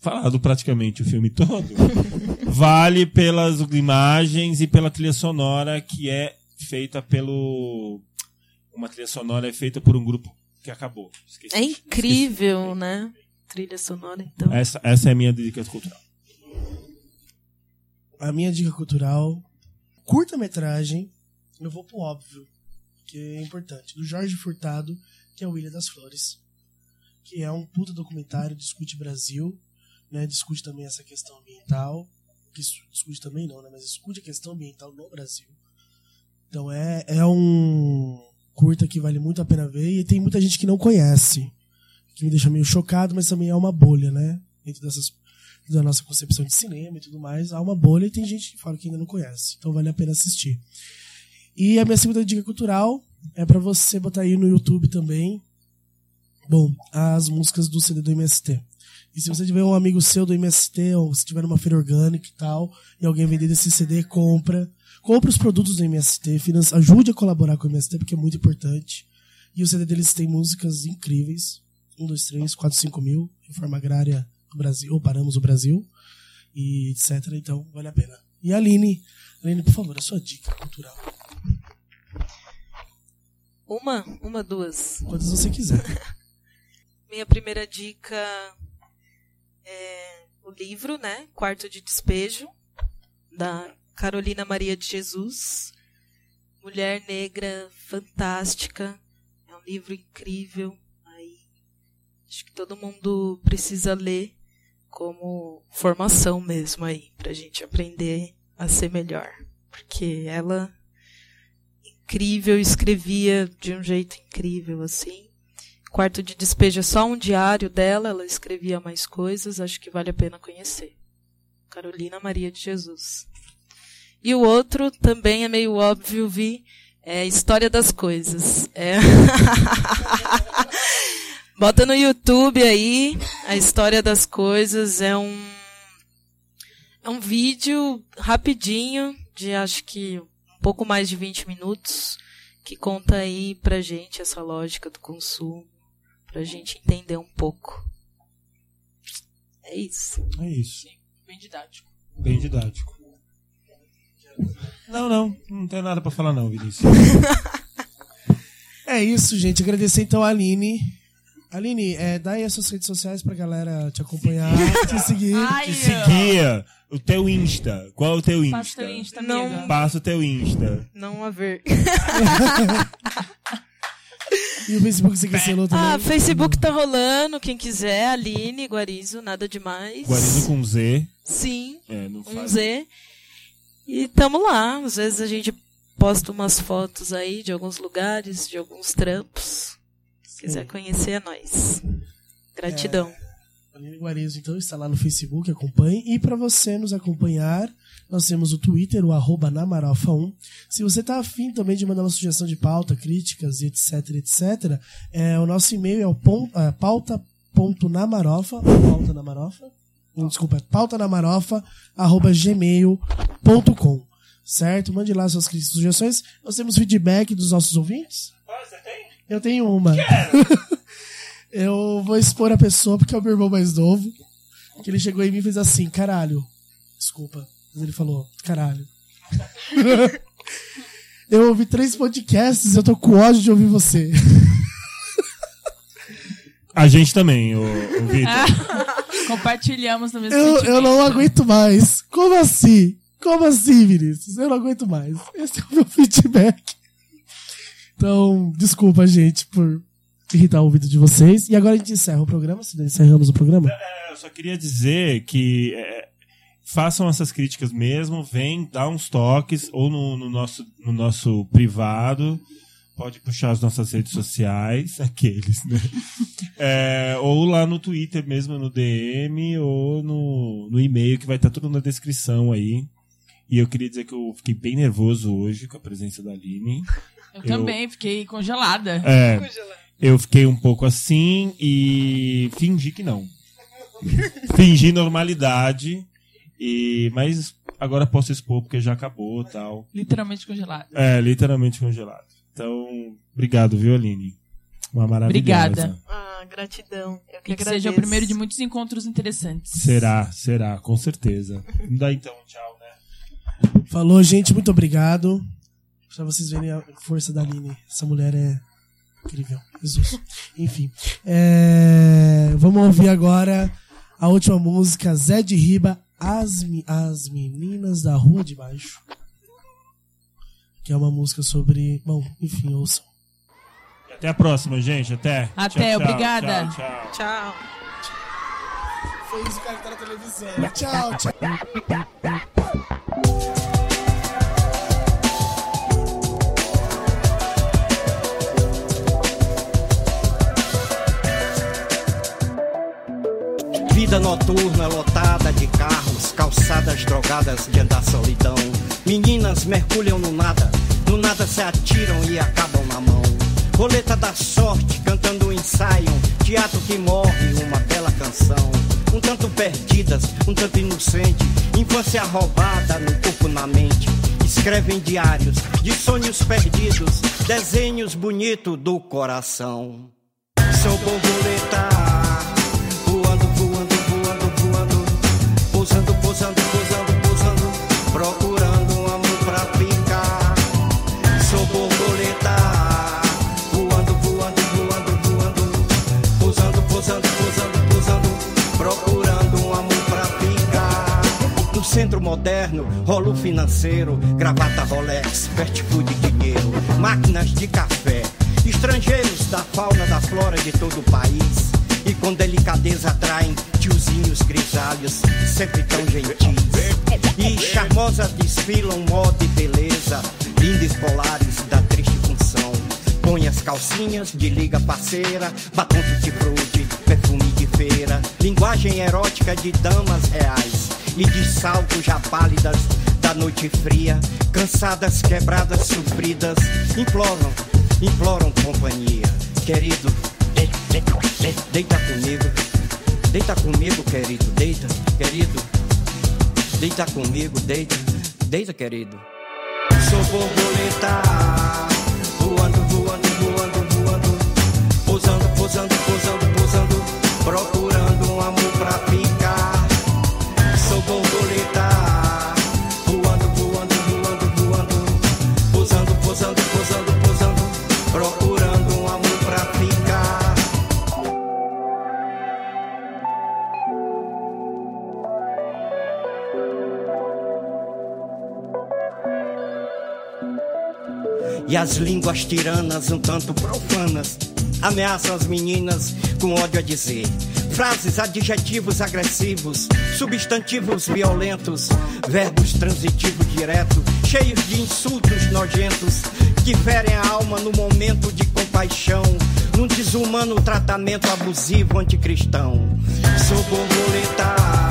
falado praticamente o filme todo, vale pelas imagens e pela trilha sonora que é feita pelo uma trilha sonora é feita por um grupo que acabou. Esqueci- É incrível, né? Trilha sonora, então. esqueci. Essa, essa é a minha dica cultural. A minha dica cultural, curta-metragem, eu vou pro óbvio, que é importante, do Jorge Furtado, que é o Ilha das Flores. que é um puta documentário, discute Brasil, né? Discute também essa questão ambiental, que discute também não, né? Mas discute a questão ambiental no Brasil. Então é, é um curta que vale muito a pena ver e tem muita gente que não conhece, que me deixa meio chocado, mas também é uma bolha, né? Dentro dessas da nossa concepção de cinema e tudo mais, há uma bolha e tem gente que fala que ainda não conhece. Então vale a pena assistir. E a minha segunda dica cultural é pra você botar aí no YouTube também. Bom, as músicas do CD do MST. E se você tiver um amigo seu do MST, ou se tiver numa feira orgânica e tal, e alguém vender esse CD, compra. Compre os produtos do MST, financia, ajude a colaborar com o MST, porque é muito importante. E o CD deles tem músicas incríveis. 1, 2, 3, 4, 5 mil. Reforma agrária do Brasil, ou paramos o Brasil. E etc. Então, vale a pena. E a Aline, Aline, por favor, a sua dica cultural. Uma, uma, duas. Quantas você quiser. Minha primeira dica é o livro, né? Quarto de Despejo, da Carolina Maria de Jesus. Mulher negra fantástica. É um livro incrível. Aí, acho que todo mundo precisa ler como formação mesmo aí, pra gente aprender a ser melhor. Porque ela incrível, escrevia de um jeito incrível assim. Quarto de Despejo é só um diário dela, ela escrevia mais coisas, acho que vale a pena conhecer. Carolina Maria de Jesus. E o outro também é meio óbvio, vi, é História das Coisas. É... Bota no YouTube aí, a História das Coisas é um é um vídeo rapidinho, de acho que um pouco mais de 20 minutos, que conta aí pra gente essa lógica do consumo pra gente entender um pouco. É isso. É isso. Bem didático. Bem didático. Não, não. Não tem nada pra falar não, Vinícius. É isso, gente. Agradecer então a Aline. Aline, é, dá aí as suas redes sociais pra galera te acompanhar, te seguir. Ai, Te seguia o teu Insta. Qual é o teu Passa Insta? teu Insta, Não. amiga. Passa o teu Insta. Não haver. E o Facebook você cancelou também. Ah, Facebook tá rolando, quem quiser, Aline, Guarizo, nada demais. Guarizo com Z. Sim, É, não um faz. Z. E tamo lá. Às vezes a gente posta umas fotos aí de alguns lugares, de alguns trampos. Se quiser conhecer, é nós. Gratidão. Aline Guarizo, então, está lá no Facebook, acompanhe. E para você nos acompanhar, nós temos o Twitter, o arroba namarofa1. Se você tá afim também de mandar uma sugestão de pauta, críticas etc, etc, é, o nosso e-mail é o pon, é, pauta.namarofa, ou pauta namarofa, Hum, desculpa, é pautanamarofa, arroba gmail.com. Certo? Mande lá suas críticas e sugestões. Nós temos feedback dos nossos ouvintes. Eu tenho uma. Eu vou expor a pessoa porque é o meu irmão mais novo. Que ele chegou em mim e fez assim, caralho. Desculpa. Mas ele falou, caralho. eu ouvi três podcasts e eu tô com ódio de ouvir você. A gente também, o, o Vitor. Compartilhamos no mesmo Eu, eu não aguento mais. Como assim? Como assim, Vinícius? Eu não aguento mais. Esse é o meu feedback. Então, desculpa, gente, por irritar o ouvido de vocês. E agora a gente encerra o programa. Se encerramos o programa. É, Eu só queria dizer que é, façam essas críticas mesmo, vem, dá uns toques, ou no, no nosso, no nosso privado, pode puxar as nossas redes sociais, aqueles, né? É, ou lá no Twitter mesmo, no DM, ou no, no e-mail, que vai estar tudo na descrição aí. E eu queria dizer que eu fiquei bem nervoso hoje com a presença da Aline. Eu também fiquei congelada. É, eu fiquei um pouco assim e fingi que não. fingi normalidade. E, mas agora posso expor porque já acabou tal. Literalmente congelada. É, literalmente congelado. Então, obrigado, viu, Aline? Uma maravilhosa. Obrigada. Ah, gratidão. Eu que E que agradeço. seja o primeiro de muitos encontros interessantes. Será, será, com certeza. Dá então, tchau, né? Falou, gente. Muito obrigado. Pra vocês verem a força da Aline. Essa mulher é incrível. Jesus. Enfim. É, Vamos ouvir agora a última música, Zé de Riba, As, Mi- As Meninas da Rua de Baixo. Que é uma música sobre. Bom, enfim, ouçam. Até a próxima, gente. Até. Até, Tchau, obrigada. Tchau, tchau. Tchau. Foi isso que tá na televisão. Tchau, tchau. Vida noturna lotada de carros, calçadas drogadas de andar solidão. Meninas mergulham no nada, no nada se atiram e acabam na mão. Roleta da sorte, cantando um ensaio, teatro que morre, uma bela canção. Um tanto perdidas, um tanto inocente, infância roubada no corpo, na mente. Escrevem diários de sonhos perdidos, desenhos bonitos do coração. Sou borboleta, centro moderno, rolo financeiro, gravata Rolex, fast food dinheiro, máquinas de café, estrangeiros da fauna, da flora de todo o país. E com delicadeza atraem tiozinhos grisalhos, sempre tão gentis. E charmosas desfilam moda e beleza, lindos polares da triste função. Põe as calcinhas de liga parceira, batom de frude, perfume de feira, linguagem erótica de damas reais e de salto já pálidas da noite fria, cansadas, quebradas, sofridas, imploram, imploram companhia. Querido, de, de, de, deita comigo, deita comigo, querido, deita, querido, deita comigo, deita, deita, querido. Sou borboleta, voando, voando, voando, voando, pousando, pousando, pousando, pousando, procurando as línguas tiranas, um tanto profanas, ameaçam as meninas com ódio a dizer. Frases, adjetivos agressivos, substantivos violentos, verbos transitivos direto, cheios de insultos nojentos, que ferem a alma no momento de compaixão, num desumano tratamento abusivo anticristão. Sou borboleta,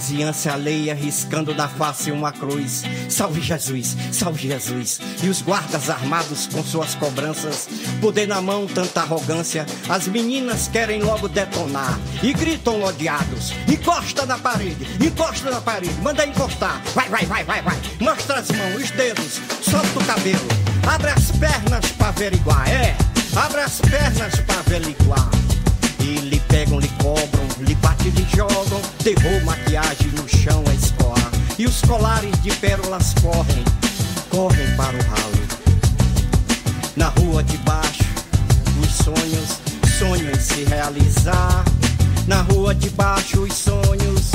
vizinhança alheia riscando na face uma cruz. Salve Jesus, salve Jesus. E os guardas armados com suas cobranças. Poder na mão, tanta arrogância. As meninas querem logo detonar. E gritam odiados. Encosta na parede, encosta na parede. Manda encostar. Vai, vai, vai, vai, vai. Mostra as mãos, os dedos. Solta o cabelo. Abre as pernas pra averiguar. É, abre as pernas pra averiguar. E lhe pegam, lhe cobram, lhe batem, lhe jogam. Derrou maquiagem no chão a escoar. E os colares de pérolas correm, correm para o ralo. Na rua de baixo, os sonhos sonham em se realizar. Na rua de baixo, os sonhos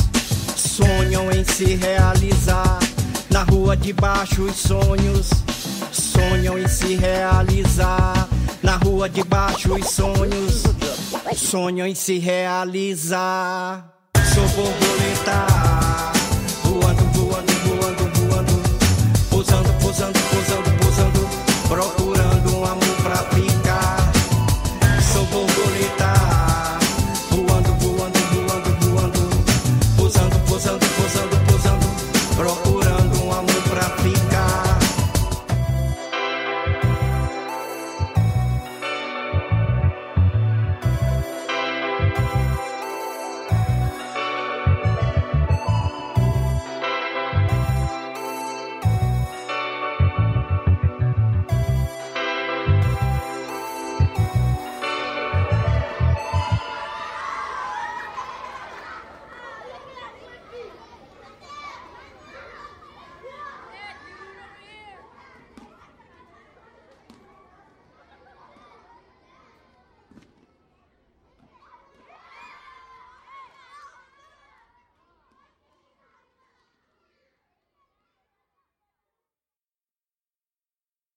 sonham em se realizar. Na rua de baixo, os sonhos sonham em se realizar. Na rua de baixo, os sonhos sonham em se realizar. Sou borboleta,